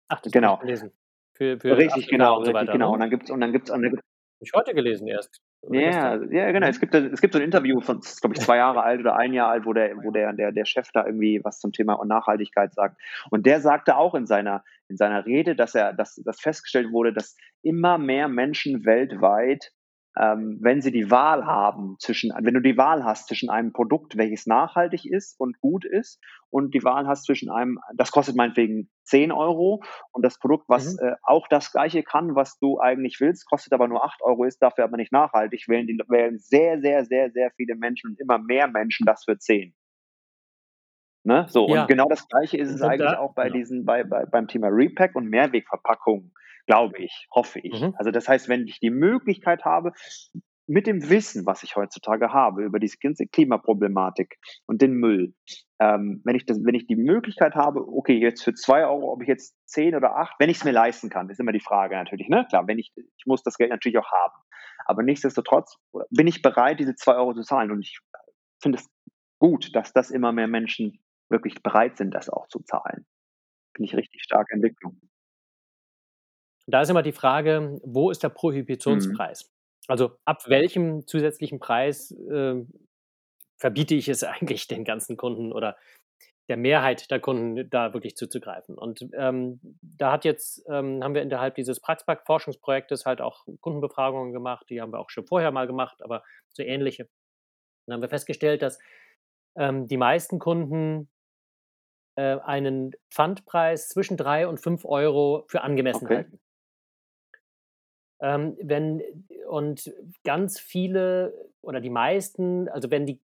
Ach, das Genau. habe. Für, für richtig, genau, und so richtig, weiter. genau. Ne? Und dann gibt's, und dann gibt's, und dann gibt's Hab ich heute gelesen erst. Ja, ja, genau. Mhm. Es gibt, es gibt so ein Interview von, glaube ich, zwei Jahre alt oder ein Jahr alt, wo der, wo der, der, der Chef da irgendwie was zum Thema Nachhaltigkeit sagt. Und der sagte auch in seiner, in seiner Rede, dass er, dass, dass festgestellt wurde, dass immer mehr Menschen weltweit ähm, wenn sie die Wahl haben zwischen, wenn du die Wahl hast zwischen einem Produkt, welches nachhaltig ist und gut ist, und die Wahl hast zwischen einem, das kostet meinetwegen 10 Euro, und das Produkt, was mhm. äh, auch das gleiche kann, was du eigentlich willst, kostet aber nur 8 Euro, ist dafür aber nicht nachhaltig, wählen, die, wählen sehr, sehr, sehr, sehr viele Menschen und immer mehr Menschen das für 10. Ne? So, ja. und genau das gleiche ist es eigentlich da, auch bei ja. diesen, bei, bei, beim Thema Repack und Mehrwegverpackungen glaube ich, hoffe ich. Mhm. Also das heißt, wenn ich die Möglichkeit habe, mit dem Wissen, was ich heutzutage habe über diese ganze Klimaproblematik und den Müll, ähm, wenn ich das, wenn ich die Möglichkeit habe, okay, jetzt für zwei Euro, ob ich jetzt zehn oder acht, wenn ich es mir leisten kann, ist immer die Frage natürlich, ne? Klar, wenn ich, ich muss das Geld natürlich auch haben. Aber nichtsdestotrotz bin ich bereit, diese zwei Euro zu zahlen. Und ich finde es gut, dass das immer mehr Menschen wirklich bereit sind, das auch zu zahlen. Finde ich richtig starke Entwicklung. Da ist immer die Frage, wo ist der Mhm. Prohibitionspreis? Also ab welchem zusätzlichen Preis äh, verbiete ich es eigentlich den ganzen Kunden oder der Mehrheit der Kunden da wirklich zuzugreifen. Und ähm, da hat jetzt, ähm, haben wir innerhalb dieses Praxpack-Forschungsprojektes halt auch Kundenbefragungen gemacht, die haben wir auch schon vorher mal gemacht, aber so ähnliche. Dann haben wir festgestellt, dass ähm, die meisten Kunden äh, einen Pfandpreis zwischen drei und fünf Euro für angemessen okay. halten. Ähm, wenn und ganz viele oder die meisten, also wenn die,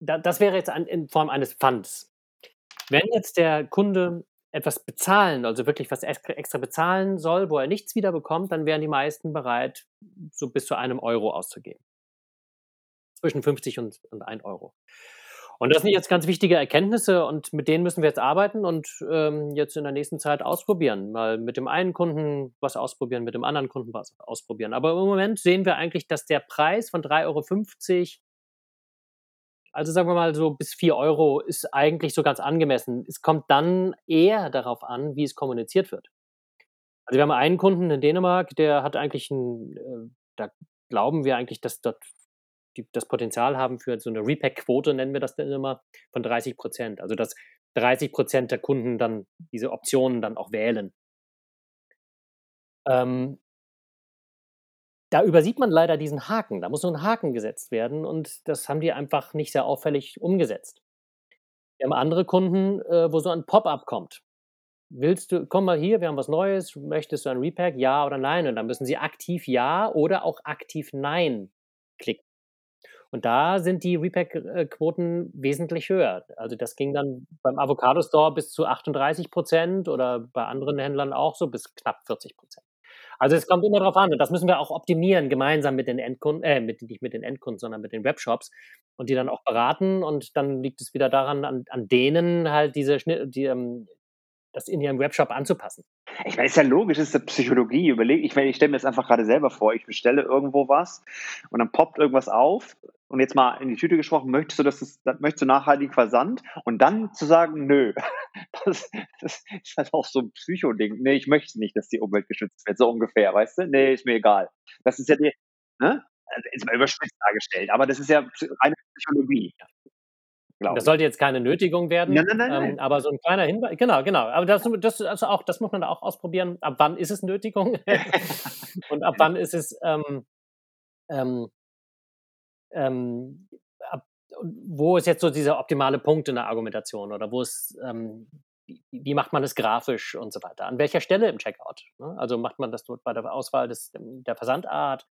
da, das wäre jetzt an, in Form eines Funds. Wenn jetzt der Kunde etwas bezahlen, also wirklich was extra bezahlen soll, wo er nichts wieder bekommt, dann wären die meisten bereit, so bis zu einem Euro auszugeben. Zwischen 50 und, und 1 Euro. Und das sind jetzt ganz wichtige Erkenntnisse und mit denen müssen wir jetzt arbeiten und ähm, jetzt in der nächsten Zeit ausprobieren. Mal mit dem einen Kunden was ausprobieren, mit dem anderen Kunden was ausprobieren. Aber im Moment sehen wir eigentlich, dass der Preis von 3,50 Euro, also sagen wir mal so bis 4 Euro, ist eigentlich so ganz angemessen. Es kommt dann eher darauf an, wie es kommuniziert wird. Also wir haben einen Kunden in Dänemark, der hat eigentlich ein, äh, da glauben wir eigentlich, dass dort die das Potenzial haben für so eine Repack-Quote, nennen wir das dann immer, von 30 Prozent. Also dass 30 Prozent der Kunden dann diese Optionen dann auch wählen. Ähm, da übersieht man leider diesen Haken. Da muss nur ein Haken gesetzt werden und das haben die einfach nicht sehr auffällig umgesetzt. Wir haben andere Kunden, äh, wo so ein Pop-up kommt. Willst du, komm mal hier, wir haben was Neues, möchtest du ein Repack, ja oder nein? Und dann müssen sie aktiv ja oder auch aktiv nein klicken. Und da sind die Repack-Quoten wesentlich höher. Also das ging dann beim Avocado Store bis zu 38 Prozent oder bei anderen Händlern auch so bis knapp 40 Prozent. Also es kommt immer darauf an und das müssen wir auch optimieren, gemeinsam mit den Endkunden, äh, mit, nicht mit den Endkunden, sondern mit den Webshops und die dann auch beraten und dann liegt es wieder daran, an, an denen halt diese Schnitt, die, ähm, das in ihrem Webshop anzupassen. Ich meine, ist ja logisch, ist ja Psychologie. Überleg, ich, meine, ich stelle mir das einfach gerade selber vor. Ich bestelle irgendwo was und dann poppt irgendwas auf. Und jetzt mal in die Tüte gesprochen, möchtest du, dass es, möchtest du nachhaltigen Versand? Und dann zu sagen, nö. Das, das ist halt auch so ein Psycho-Ding. Nee, ich möchte nicht, dass die Umwelt geschützt wird, so ungefähr, weißt du? Nee, ist mir egal. Das ist ja die, ne? Also, ist mal überspitzt dargestellt, aber das ist ja reine Psychologie Das sollte jetzt keine Nötigung werden, nein, nein, nein, ähm, aber so ein kleiner Hinweis, genau, genau. Aber das, das, also auch, das muss man da auch ausprobieren. Ab wann ist es Nötigung und ab wann ist es, ähm, ähm, ähm, ab, wo ist jetzt so dieser optimale Punkt in der Argumentation oder wo ist, ähm, wie, macht man es grafisch und so weiter? An welcher Stelle im Checkout? Ne? Also macht man das dort bei der Auswahl des, der Versandart?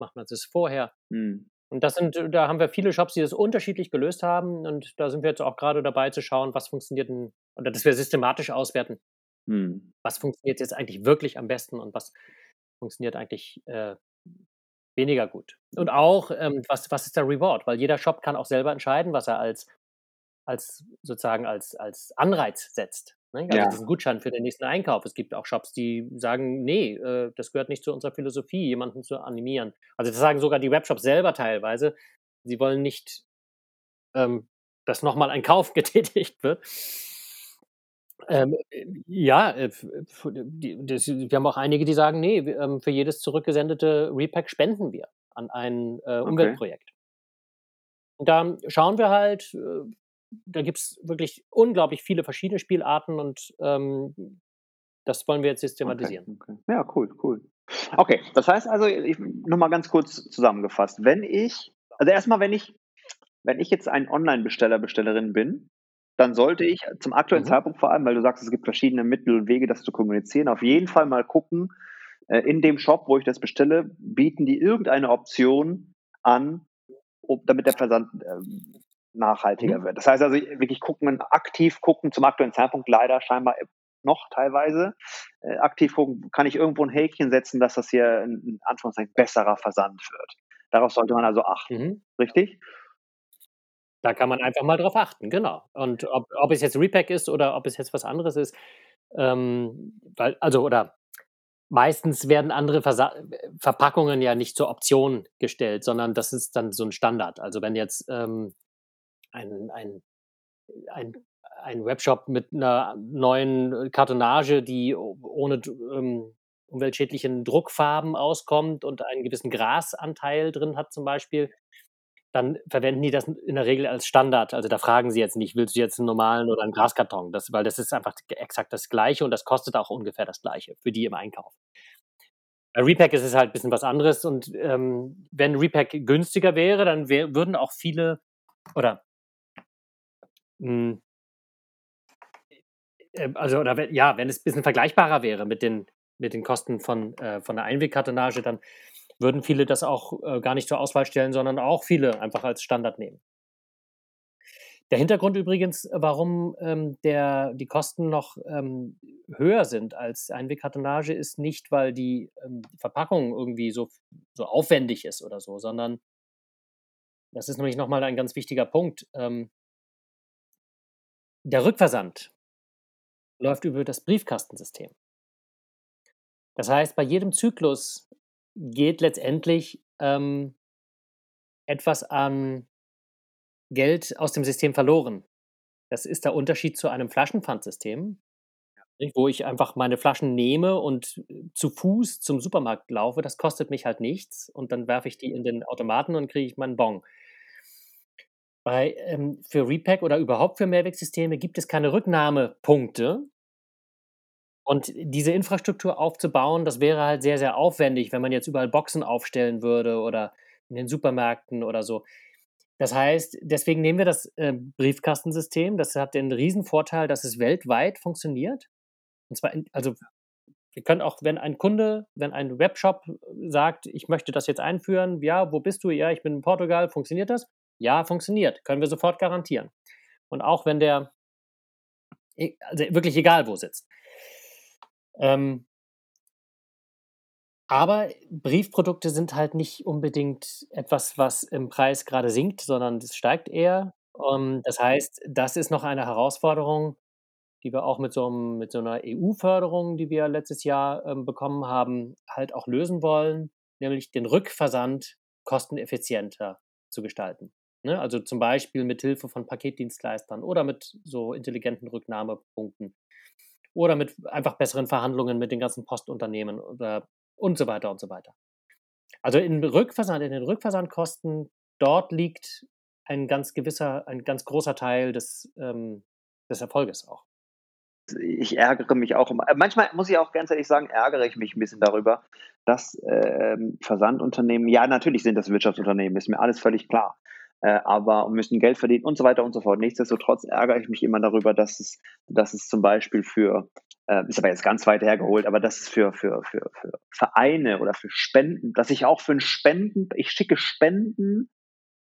Macht man das vorher? Hm. Und das sind, da haben wir viele Shops, die das unterschiedlich gelöst haben. Und da sind wir jetzt auch gerade dabei zu schauen, was funktioniert denn, oder dass wir systematisch auswerten, hm. was funktioniert jetzt eigentlich wirklich am besten und was funktioniert eigentlich äh, weniger gut. Und auch, ähm, was, was ist der Reward? Weil jeder Shop kann auch selber entscheiden, was er als, als sozusagen als, als Anreiz setzt. Ne? Also ja. diesen Gutschein für den nächsten Einkauf. Es gibt auch Shops, die sagen, nee, äh, das gehört nicht zu unserer Philosophie, jemanden zu animieren. Also das sagen sogar die Webshops selber teilweise. Sie wollen nicht, ähm, dass nochmal ein Kauf getätigt wird. Ähm, ja, äh, die, das, wir haben auch einige, die sagen, nee, ähm, für jedes zurückgesendete Repack spenden wir. an ein äh, Umweltprojekt. Okay. Und da schauen wir halt, äh, da gibt es wirklich unglaublich viele verschiedene Spielarten und ähm, das wollen wir jetzt systematisieren. Okay, okay. Ja, cool, cool. Okay, das heißt also, nochmal ganz kurz zusammengefasst. Wenn ich, also erstmal, wenn ich, wenn ich jetzt ein Online-Besteller, Bestellerin bin, dann sollte ich zum aktuellen mhm. Zeitpunkt vor allem, weil du sagst, es gibt verschiedene Mittel und Wege, das zu kommunizieren, auf jeden Fall mal gucken, äh, in dem Shop, wo ich das bestelle, bieten die irgendeine Option an, damit der Versand äh, nachhaltiger mhm. wird. Das heißt also wirklich gucken, aktiv gucken, zum aktuellen Zeitpunkt leider scheinbar noch teilweise. Äh, aktiv gucken, kann ich irgendwo ein Häkchen setzen, dass das hier ein, in Anführungszeichen besserer Versand wird. Darauf sollte man also achten. Mhm. Richtig? Da kann man einfach mal drauf achten, genau. Und ob, ob es jetzt Repack ist oder ob es jetzt was anderes ist, ähm, weil, also, oder meistens werden andere Versa Verpackungen ja nicht zur Option gestellt, sondern das ist dann so ein Standard. Also wenn jetzt ähm, ein, ein, ein, ein Webshop mit einer neuen Kartonage, die ohne ähm, umweltschädlichen Druckfarben auskommt und einen gewissen Grasanteil drin hat zum Beispiel, dann verwenden die das in der Regel als Standard. Also da fragen sie jetzt nicht, willst du jetzt einen normalen oder einen Graskarton? Das, weil das ist einfach exakt das Gleiche und das kostet auch ungefähr das Gleiche für die im Einkauf. Bei Repack ist es halt ein bisschen was anderes und ähm, wenn Repack günstiger wäre, dann wär, würden auch viele oder mh, hm, äh, also oder ja, wenn es ein bisschen vergleichbarer wäre mit den mit den Kosten von, äh, von der Einwegkartonage, dann würden viele das auch äh, gar nicht zur Auswahl stellen, sondern auch viele einfach als Standard nehmen. Der Hintergrund übrigens, warum ähm, der, die Kosten noch ähm, höher sind als Einwegkartonage, ist nicht, weil die ähm, Verpackung irgendwie so, so aufwendig ist oder so, sondern das ist nämlich nochmal ein ganz wichtiger Punkt. Ähm, der Rückversand läuft über das Briefkastensystem. Das heißt, bei jedem Zyklus geht letztendlich ähm, etwas an Geld aus dem System verloren. Das ist der Unterschied zu einem Flaschenpfandsystem, wo ich einfach meine Flaschen nehme und äh, zu Fuß zum Supermarkt laufe. Das kostet mich halt nichts und dann werfe ich die in den Automaten und kriege ich meinen Bon. Bei, ähm, für Repack oder überhaupt für Mehrwegsysteme gibt es keine Rücknahmepunkte. Und diese Infrastruktur aufzubauen, das wäre halt sehr, sehr aufwendig, wenn man jetzt überall Boxen aufstellen würde oder in den Supermärkten oder so. Das heißt, deswegen nehmen wir das äh, Briefkastensystem. Das hat den riesen Vorteil, dass es weltweit funktioniert. Und zwar, in, also wir können auch, wenn ein Kunde, wenn ein Webshop sagt, ich möchte das jetzt einführen, ja, wo bist du? Ja, ich bin in Portugal, funktioniert das? Ja, funktioniert. Können wir sofort garantieren. Und auch wenn der, e, also wirklich egal wo sitzt. Ähm, aber Briefprodukte sind halt nicht unbedingt etwas, was im Preis gerade sinkt, sondern es steigt eher. Ähm, das heißt, das ist noch eine Herausforderung, die wir auch mit so, einem, mit so einer EU-Förderung, die wir letztes Jahr ähm, bekommen haben, halt auch lösen wollen, nämlich den Rückversand kosteneffizienter zu gestalten. Ne? Also zum Beispiel mit Hilfe von Paketdienstleistern oder mit so intelligenten Rücknahmepunkten oder mit einfach besseren Verhandlungen mit den ganzen Postunternehmen oder und so weiter und so weiter. Also in Rückversand, in den Rückversandkosten, dort liegt ein ganz gewisser, ein ganz großer Teil des, ähm, des Erfolges auch. Ich ärgere mich auch. Manchmal muss ich auch ganz ehrlich sagen, ärgere ich mich ein bisschen darüber, dass ähm, Versandunternehmen, ja, natürlich sind das Wirtschaftsunternehmen, ist mir alles völlig klar äh, aber müssen Geld verdienen und so weiter und so fort. Nichtsdestotrotz ärgere ich mich immer darüber, dass es, dass es zum Beispiel für, äh, ist aber jetzt ganz weit hergeholt, aber dass es für, für, für, für Vereine oder für Spenden, dass ich auch für ein Spenden, ich schicke Spenden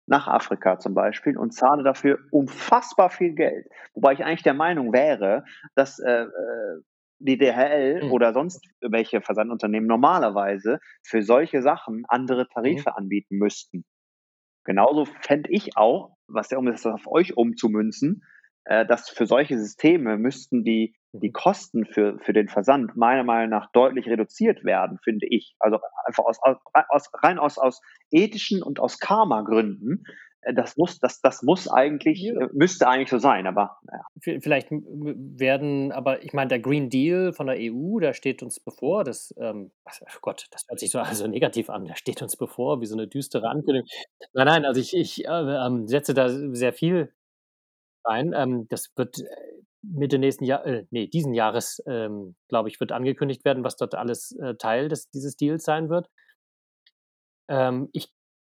nach Afrika zum Beispiel und zahle dafür unfassbar viel Geld. Wobei ich eigentlich der Meinung wäre, dass äh, äh die DHL mhm. oder sonst welche Versandunternehmen normalerweise für solche Sachen andere Tarife mhm. anbieten müssten. Genauso fände ich auch, was der um ist, auf euch umzumünzen, äh, dass für solche Systeme müssten die, die Kosten für, für den Versand meiner Meinung nach deutlich reduziert werden, finde ich. Also einfach aus, aus rein aus, aus ethischen und aus Karma-Gründen das muss, das, das muss eigentlich, ja. Äh, müsste eigentlich so sein, aber naja. Vielleicht werden, aber ich meine, der Green Deal von der EU, der steht uns bevor, das, ähm, oh Gott, das hört sich so also negativ an, der steht uns bevor, wie so eine düstere Ankündigung. Nein, nein, also ich, ich äh, ähm, setze da sehr viel rein. Ähm, das wird Mitte nächsten Jahr, äh, nee, diesen Jahres, ähm, glaube ich, wird angekündigt werden, was dort alles äh, Teil des, dieses Deals sein wird. Ähm, ich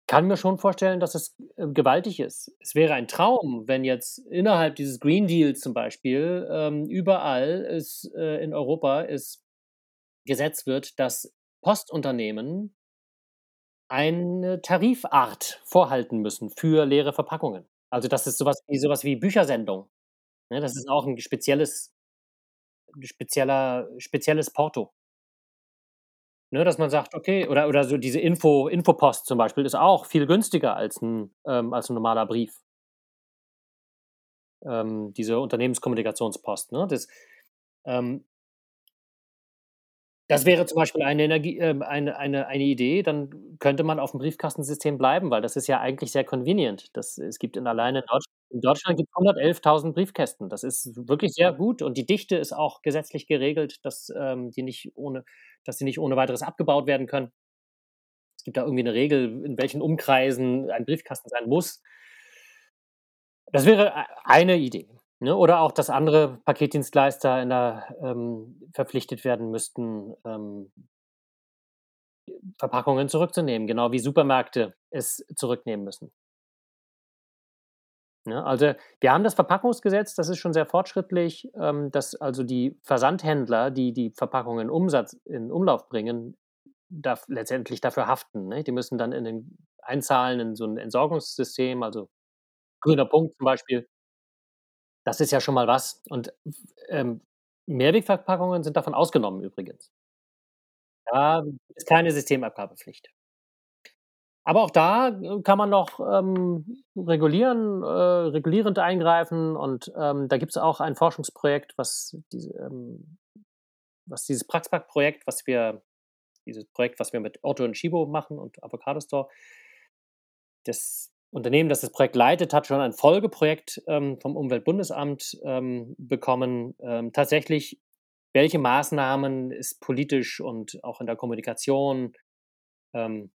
kann mir schon vorstellen, dass es äh, gewaltig ist. Es wäre ein Traum, wenn jetzt innerhalb dieses Green Deals zum Beispiel ähm, überall ist, äh, in Europa es gesetzt wird, dass Postunternehmen eine Tarifart vorhalten müssen für leere Verpackungen. Also das ist sowas wie sowas wie Büchersendung. Ne, das ist auch ein spezielles, spezieller, spezielles Porto. Ne, dass man sagt, okay, oder, oder so diese Info, Infopost zum Beispiel ist auch viel günstiger als ein, ähm, als ein normaler Brief. Ähm, diese Unternehmenskommunikationspost. Ne? Das, ähm, das wäre zum Beispiel eine, Energie, äh, eine, eine, eine Idee, dann könnte man auf dem Briefkastensystem bleiben, weil das ist ja eigentlich sehr convenient. Das, es gibt in alleine in Deutschland, in Deutschland gibt es 111.000 Briefkästen. Das ist wirklich sehr gut und die Dichte ist auch gesetzlich geregelt, dass, ähm, die nicht ohne, dass die nicht ohne weiteres abgebaut werden können. Es gibt da irgendwie eine Regel, in welchen Umkreisen ein Briefkasten sein muss. Das wäre e, eine Idee. Ne? Oder auch, dass andere Paketdienstleister in der, ähm, verpflichtet werden müssten, ähm, Verpackungen zurückzunehmen, genau wie Supermärkte es zurücknehmen müssen. Ne? Also wir haben das Verpackungsgesetz, das ist schon sehr fortschrittlich, ähm, dass also die Versandhändler, die die Verpackungen Umsatz in Umlauf bringen, darf, letztendlich dafür haften. Ne? Die müssen dann in den einzahlen in so ein Entsorgungssystem, also grüner Punkt zum Beispiel, das ist ja schon mal was. Und ähm, Mehrwegverpackungen sind davon ausgenommen übrigens. Da ist keine Systemabgabepflicht. Aber auch da äh, kann man noch ähm, regulieren, äh, regulierend eingreifen und ähm, da gibt es auch ein Forschungsprojekt, was, diese, ähm, was dieses Praxpack-Projekt, was wir, dieses Projekt, was wir mit Otto und Shibo machen und Avocado Store, das Unternehmen, das das Projekt leitet, hat schon ein Folgeprojekt ähm, vom Umweltbundesamt ähm, bekommen. Ähm, tatsächlich, welche Maßnahmen es politisch und auch in der Kommunikation ähm,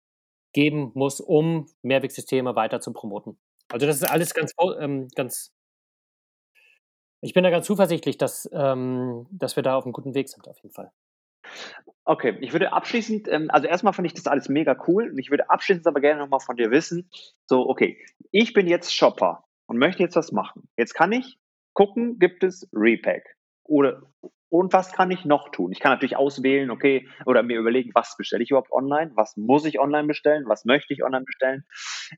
geben muss, um Mehrwegsysteme weiter zu promoten. Also das ist alles ganz, ähm, ganz ich bin da ganz zuversichtlich, dass, ähm, dass wir da auf einem guten Weg sind, auf jeden Fall. Okay, ich würde abschließend, ähm, also erstmal finde ich das alles mega cool und ich würde abschließend aber gerne nochmal von dir wissen, so, okay, ich bin jetzt Shopper und möchte jetzt was machen. Jetzt kann ich gucken, gibt es Repack oder und was kann ich noch tun? Ich kann natürlich auswählen, okay, oder mir überlegen, was bestelle ich überhaupt online? Was muss ich online bestellen? Was möchte ich online bestellen?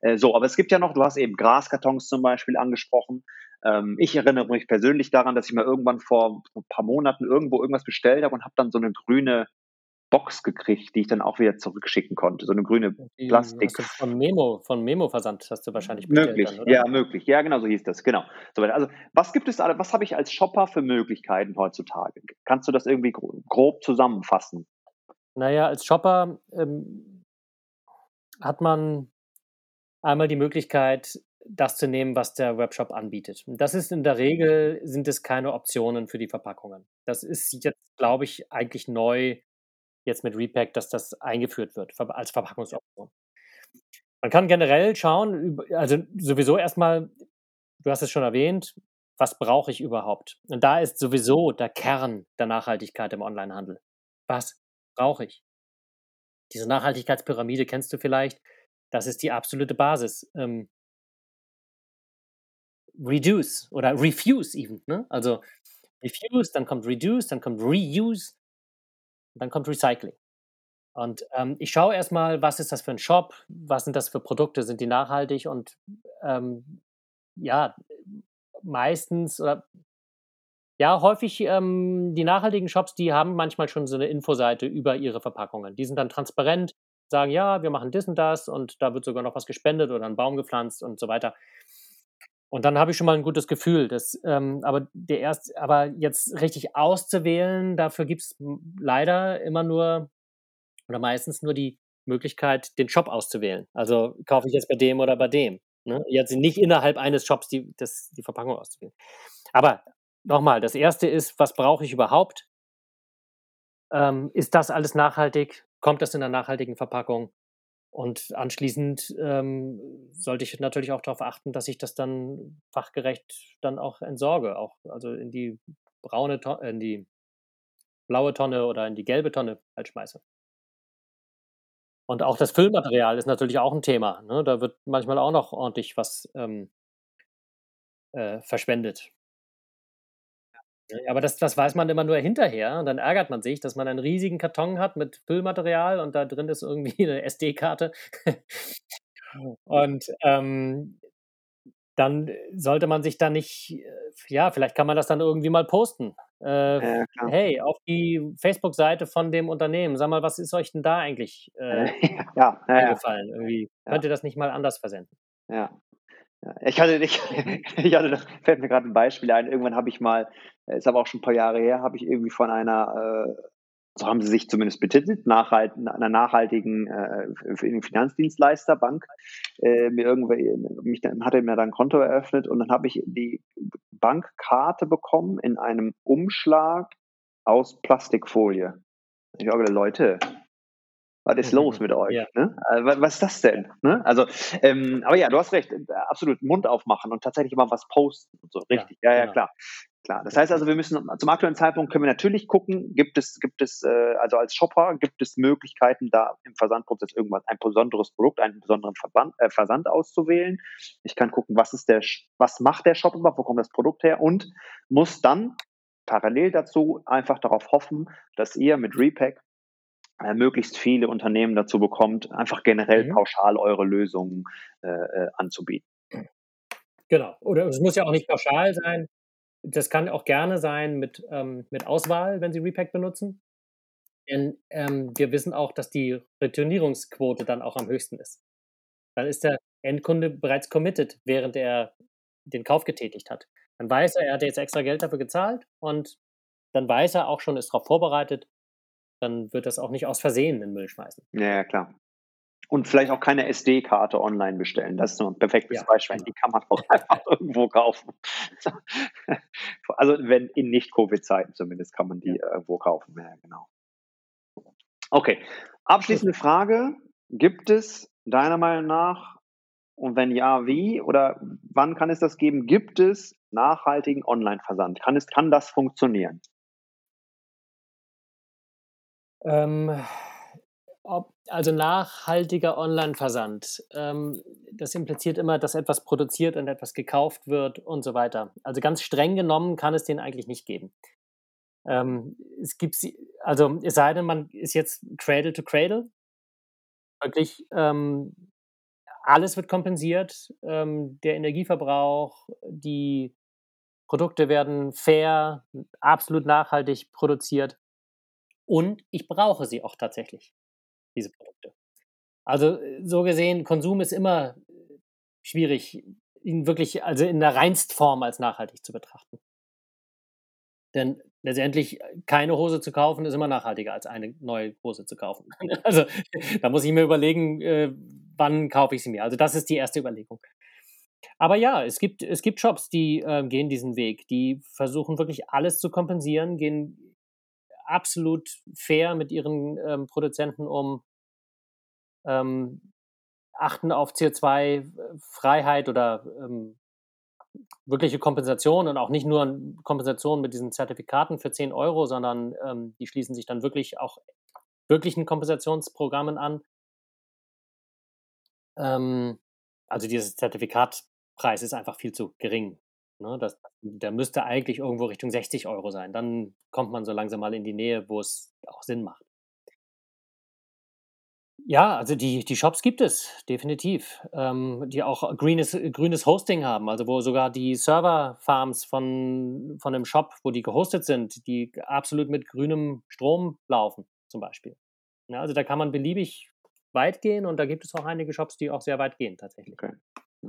Äh, so, aber es gibt ja noch, du hast eben Graskartons zum Beispiel angesprochen. Ähm, ich erinnere mich persönlich daran, dass ich mal irgendwann vor ein paar Monaten irgendwo irgendwas bestellt habe und habe dann so eine grüne Box gekriegt, die ich dann auch wieder zurückschicken konnte. So eine grüne Plastik. Von Memo, von Memo-Versand hast du wahrscheinlich bestellt. Möglich, dann, ja, möglich. Ja, genau, so hieß das, genau. So, also, was gibt es alle, was habe ich als Shopper für Möglichkeiten heutzutage? Kannst du das irgendwie grob zusammenfassen? Naja, als Shopper ähm, hat man einmal die Möglichkeit, das zu nehmen, was der Webshop anbietet. Das ist in der Regel, sind es keine Optionen für die Verpackungen. Das ist jetzt, glaube ich, eigentlich neu jetzt mit Repack, dass das eingeführt wird als Verpackungsoption. Man kann generell schauen, also sowieso erstmal, du hast es schon erwähnt, was brauche ich überhaupt? Und da ist sowieso der Kern der Nachhaltigkeit im Onlinehandel. Was brauche ich? Diese Nachhaltigkeitspyramide kennst du vielleicht. Das ist die absolute Basis. Ähm, reduce oder refuse even. Ne? Also refuse, dann kommt reduce, dann kommt reuse, und dann kommt Recycling. Und ähm, ich schaue erstmal, was ist das für ein Shop, was sind das für Produkte, sind die nachhaltig und ähm, ja, meistens oder ja, häufig ähm, die nachhaltigen Shops, die haben manchmal schon so eine Infoseite über ihre Verpackungen. Die sind dann transparent, sagen, ja, wir machen das und das und da wird sogar noch was gespendet oder ein Baum gepflanzt und so weiter. Und dann habe ich schon mal ein gutes Gefühl. Dass, ähm, aber, der erst, aber jetzt richtig auszuwählen, dafür gibt es leider immer nur oder meistens nur die Möglichkeit, den Shop auszuwählen. Also kaufe ich jetzt bei dem oder bei dem. Ne? Jetzt nicht innerhalb eines Shops die, das, die Verpackung auszuwählen. Aber nochmal, das erste ist, was brauche ich überhaupt? Ähm, ist das alles nachhaltig? Kommt das in einer nachhaltigen Verpackung? Und anschließend ähm, sollte ich natürlich auch darauf achten, dass ich das dann fachgerecht dann auch entsorge, auch also in die braune Tonne, in die blaue Tonne oder in die gelbe Tonne halt schmeiße. Und auch das Füllmaterial ist natürlich auch ein Thema. Ne? Da wird manchmal auch noch ordentlich was ähm, äh, verschwendet. Aber das, das weiß man immer nur hinterher. Und dann ärgert man sich, dass man einen riesigen Karton hat mit Füllmaterial und da drin ist irgendwie eine SD-Karte. und ähm, dann sollte man sich da nicht, ja, vielleicht kann man das dann irgendwie mal posten. Äh, ja, hey, auf die Facebook-Seite von dem Unternehmen, sag mal, was ist euch denn da eigentlich äh, ja, ja, eingefallen? Irgendwie könnt ihr das nicht mal anders versenden? Ja, ich hatte, ich, ich hatte, fällt mir gerade ein Beispiel ein. Irgendwann habe ich mal, äh, ist aber auch schon ein paar Jahre her, habe ich irgendwie von einer, äh, so haben sie sich zumindest betitelt, nachhalt, einer nachhaltigen äh, Finanzdienstleisterbank, mir irgendwie, mich hatte mir dann ein Konto eröffnet und dann habe ich die Bankkarte bekommen in einem Umschlag aus Plastikfolie. Ich habe Leute, was ist los mit euch? Ja. Ne? Also, was ist das denn? Ne? Also, ähm, aber ja, du hast recht, äh, absolut Mund aufmachen und tatsächlich mal was posten und so. Richtig, ja, ja, ja genau. klar. Klar. Das heißt also, wir müssen zum aktuellen Zeitpunkt können wir natürlich gucken, gibt es, gibt es, äh, also als Shopper gibt es Möglichkeiten, da im Versandprozess irgendwas, ein besonderes Produkt, einen besonderen Verband, äh, Versand auszuwählen. Ich kann gucken, was ist der, was macht der Shop überhaupt, wo kommt das Produkt her und muss dann parallel dazu einfach darauf hoffen, dass ihr mit Repack äh, möglichst viele Unternehmen dazu bekommt, einfach generell mhm. pauschal eure Lösungen äh, äh, anzubieten. Genau. Oder es muss ja auch nicht pauschal sein. Das kann auch gerne sein mit, ähm, mit Auswahl, wenn Sie Repack benutzen. Denn ähm, wir wissen auch, dass die Returnierungsquote dann auch am höchsten ist. Dann ist der Endkunde bereits committed, während er den Kauf getätigt hat. Dann weiß er, er hat jetzt extra Geld dafür gezahlt und dann weiß er auch schon, ist darauf vorbereitet, dann wird das auch nicht aus Versehen in den Müll schmeißen. Ja, klar. Und vielleicht auch keine SD-Karte online bestellen. Das ist so ein perfektes ja, Beispiel. Genau. Die kann man auch einfach irgendwo kaufen. also wenn in Nicht-Covid-Zeiten zumindest kann man die ja. irgendwo kaufen. Ja, genau. Okay. Abschließende Frage. Gibt es deiner Meinung nach, und wenn ja, wie oder wann kann es das geben? Gibt es nachhaltigen Online-Versand? Kann, kann das funktionieren? Ähm, ob, also nachhaltiger Online-Versand. Ähm, das impliziert immer, dass etwas produziert und etwas gekauft wird und so weiter. Also ganz streng genommen kann es den eigentlich nicht geben. Ähm, es gibt sie, also es sei denn, man ist jetzt Cradle to Cradle. Wirklich ähm, alles wird kompensiert. Ähm, der Energieverbrauch, die Produkte werden fair, absolut nachhaltig produziert. Und ich brauche sie auch tatsächlich, diese Produkte. Also äh, so gesehen, Konsum ist immer äh, schwierig, ihn wirklich, also in der Reinstform als nachhaltig zu betrachten. Denn letztendlich äh, keine Hose zu kaufen ist immer nachhaltiger als eine neue Hose zu kaufen. Also da muss ich mir überlegen, wann kaufe ich sie mir. Also das ist die erste Überlegung. Aber ja, es gibt, es gibt Shops, die äh, gehen diesen Weg, die versuchen wirklich alles zu kompensieren, gehen absolut fair mit ihren ähm, Produzenten um, ähm, achten auf CO2-Freiheit oder ähm, wirkliche Kompensation und auch nicht nur Kompensation mit diesen Zertifikaten für 10 Euro, sondern ähm, die schließen sich dann wirklich auch wirklichen Kompensationsprogrammen an. Ähm, also dieses Zertifikatpreis ist einfach viel zu gering. Ne, das, der müsste eigentlich irgendwo Richtung 60 Euro sein. Dann kommt man so langsam mal in die Nähe, wo es auch Sinn macht. Ja, also die, die Shops gibt es, definitiv. Ähm, die auch grünes, grünes Hosting haben, also wo sogar die Server-Farms von, von einem Shop, wo die gehostet sind, die absolut mit grünem Strom laufen, zum Beispiel. Ja, also da kann man beliebig weit gehen und da gibt es auch einige Shops, die auch sehr weit gehen, tatsächlich. Okay.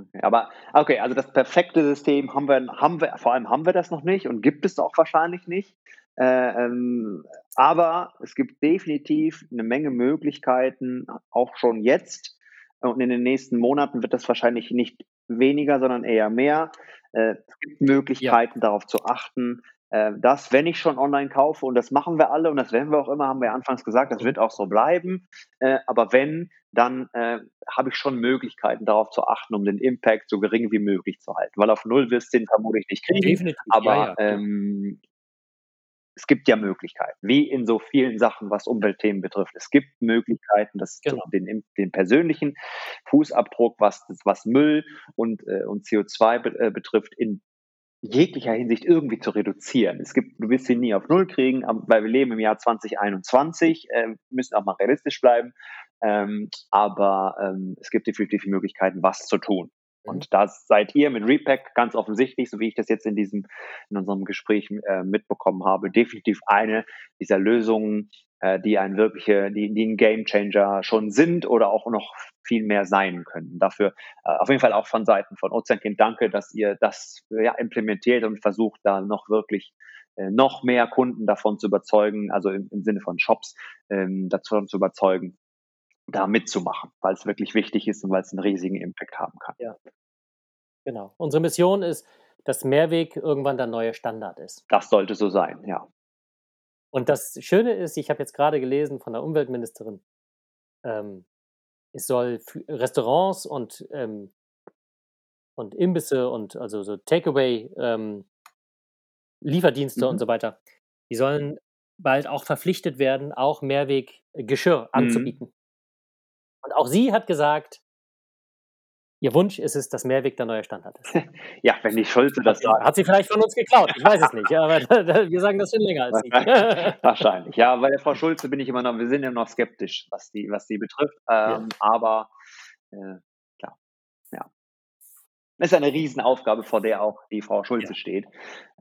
Okay, aber okay, also das perfekte System haben wir, haben wir, vor allem haben wir das noch nicht und gibt es auch wahrscheinlich nicht. Äh, ähm, aber es gibt definitiv eine Menge Möglichkeiten, auch schon jetzt. Und in den nächsten Monaten wird das wahrscheinlich nicht weniger, sondern eher mehr. Äh, es gibt Möglichkeiten, ja. darauf zu achten, dass, wenn ich schon online kaufe, und das machen wir alle und das werden wir auch immer, haben wir anfangs gesagt, das wird auch so bleiben. Äh, aber wenn, dann äh, habe ich schon Möglichkeiten, darauf zu achten, um den Impact so gering wie möglich zu halten. Weil auf Null wirst du den vermutlich nicht kriegen. Definitiv, aber ja, ja. Ähm, es gibt ja Möglichkeiten, wie in so vielen Sachen, was Umweltthemen betrifft. Es gibt Möglichkeiten, das genau. den, den, persönlichen Fußabdruck, was, was Müll und, äh, und CO2 be, äh, betrifft, in jeglicher Hinsicht irgendwie zu reduzieren. Es gibt, du wirst sie nie auf Null kriegen, weil wir leben im Jahr 2021, äh, müssen auch mal realistisch bleiben. Ähm, aber ähm, es gibt definitiv Möglichkeiten, was zu tun. Und da seid ihr mit Repack ganz offensichtlich, so wie ich das jetzt in diesem, in unserem Gespräch äh, mitbekommen habe, definitiv eine dieser Lösungen, äh, die ein wirkliche, die, die ein Game Changer schon sind oder auch noch viel mehr sein können. Dafür äh, auf jeden Fall auch von Seiten von Ozeankind danke, dass ihr das ja, implementiert und versucht, da noch wirklich äh, noch mehr Kunden davon zu überzeugen, also im, im Sinne von Shops ähm, davon zu überzeugen, da mitzumachen, weil es wirklich wichtig ist und weil es einen riesigen Impact haben kann. Ja. Genau. Unsere Mission ist, dass Mehrweg irgendwann der neue Standard ist. Das sollte so sein, ja. Und das Schöne ist, ich habe jetzt gerade gelesen von der Umweltministerin, ähm, es soll Restaurants und, ähm, und Imbisse und also so Takeaway, ähm, Lieferdienste mhm. und so weiter, die sollen bald auch verpflichtet werden, auch Mehrweg-Geschirr mhm. anzubieten. Und auch sie hat gesagt, ihr Wunsch ist es, dass Mehrweg der neue Standard ist. ja, wenn die Schulze das sagt. Hat sie vielleicht von uns geklaut, ich weiß es nicht, aber wir sagen das schon länger als sie. Wahrscheinlich, ja, bei der Frau Schulze bin ich immer noch, wir sind ja noch skeptisch, was die, was die betrifft, ähm, ja. aber äh, klar, ja. Es ist eine Riesenaufgabe, vor der auch die Frau Schulze ja. steht,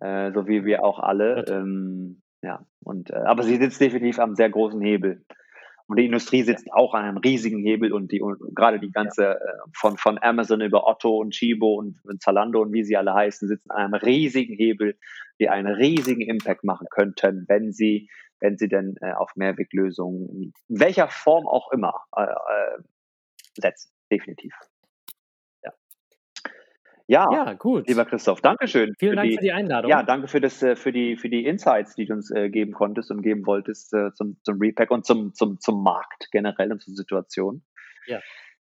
äh, so wie wir auch alle. Ähm, ja, und, äh, aber sie sitzt definitiv am sehr großen Hebel. Und die Industrie sitzt auch an einem riesigen Hebel und die und gerade die ganze. Äh, von, von Amazon über Otto und Chibo und, und Zalando und wie sie alle heißen, sitzen an einem riesigen Hebel, die einen riesigen Impact machen könnten, wenn sie, wenn sie denn äh, auf Mehrweglösungen in welcher Form auch immer äh, äh, setzen. Definitiv. Ja, ja, gut. Lieber Christoph, Dankeschön. Vielen Dank die, für die Einladung. Ja, danke für, das, äh, für, die, für die Insights, die du uns äh, geben konntest und geben wolltest äh, zum, zum Repack und zum, zum, zum Markt generell und zur Situation. Ja.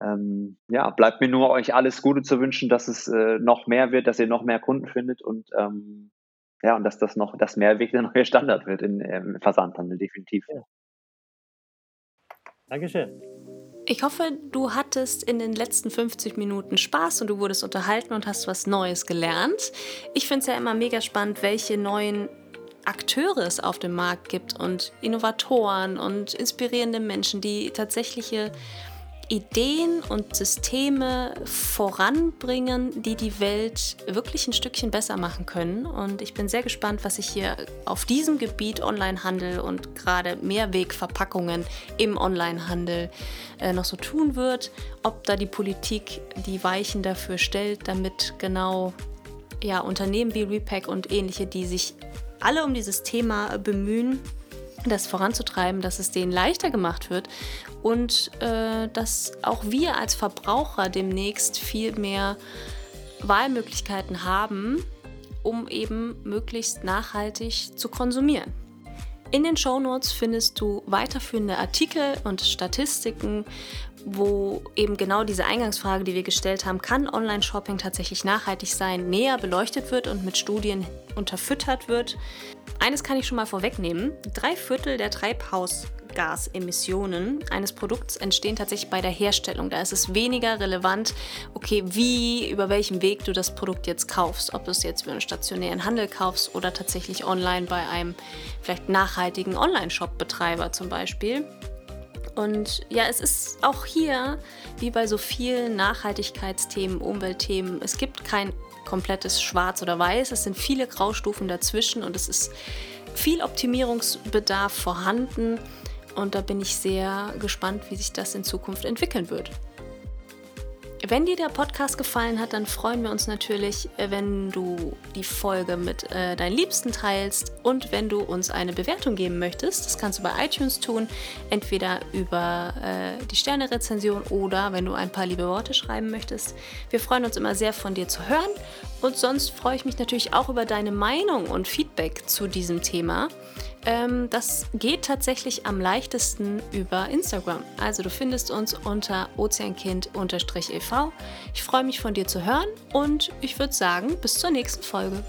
Ähm, ja, bleibt mir nur euch alles Gute zu wünschen, dass es äh, noch mehr wird, dass ihr noch mehr Kunden findet und ähm, ja, und dass das noch das Mehrweg der neue Standard wird im Versandhandel, definitiv. Ja. Dankeschön. Ich hoffe, du hattest in den letzten 50 Minuten Spaß und du wurdest unterhalten und hast was Neues gelernt. Ich finde es ja immer mega spannend, welche neuen Akteure es auf dem Markt gibt und Innovatoren und inspirierende Menschen, die tatsächliche Ideen und Systeme voranbringen, die die Welt wirklich ein Stückchen besser machen können. Und ich bin sehr gespannt, was sich hier auf diesem Gebiet Onlinehandel und gerade Mehrwegverpackungen im Onlinehandel äh, noch so tun wird. Ob da die Politik die Weichen dafür stellt, damit genau ja, Unternehmen wie Repack und ähnliche, die sich alle um dieses Thema bemühen, das voranzutreiben, dass es denen leichter gemacht wird und äh, dass auch wir als Verbraucher demnächst viel mehr Wahlmöglichkeiten haben, um eben möglichst nachhaltig zu konsumieren. In den Shownotes findest du weiterführende Artikel und Statistiken, wo eben genau diese Eingangsfrage, die wir gestellt haben, kann Online-Shopping tatsächlich nachhaltig sein, näher beleuchtet wird und mit Studien unterfüttert wird. Eines kann ich schon mal vorwegnehmen. Drei Viertel der Treibhausgasemissionen eines Produkts entstehen tatsächlich bei der Herstellung. Da ist es weniger relevant, okay, wie, über welchen Weg du das Produkt jetzt kaufst. Ob du es jetzt über einen stationären Handel kaufst oder tatsächlich online bei einem vielleicht nachhaltigen Online-Shop-Betreiber zum Beispiel. Und ja, es ist auch hier, wie bei so vielen Nachhaltigkeitsthemen, Umweltthemen, es gibt kein komplettes Schwarz oder Weiß. Es sind viele Graustufen dazwischen und es ist viel Optimierungsbedarf vorhanden. Und da bin ich sehr gespannt, wie sich das in Zukunft entwickeln wird. Wenn dir der Podcast gefallen hat, dann freuen wir uns natürlich, äh, wenn du die Folge mit äh, deinen Liebsten teilst und wenn du uns eine Bewertung geben möchtest. Das kannst du bei iTunes tun, entweder über äh, die Sterne-Rezension oder wenn du ein paar liebe Worte schreiben möchtest. Wir freuen uns immer sehr von dir zu hören und sonst freue ich mich natürlich auch über deine Meinung und Feedback zu diesem Thema. Ähm, das geht tatsächlich am leichtesten über Instagram. Also du findest uns unter ozeankind-ev. Ich freue mich von dir zu hören und ich würde sagen, bis zur nächsten Folge.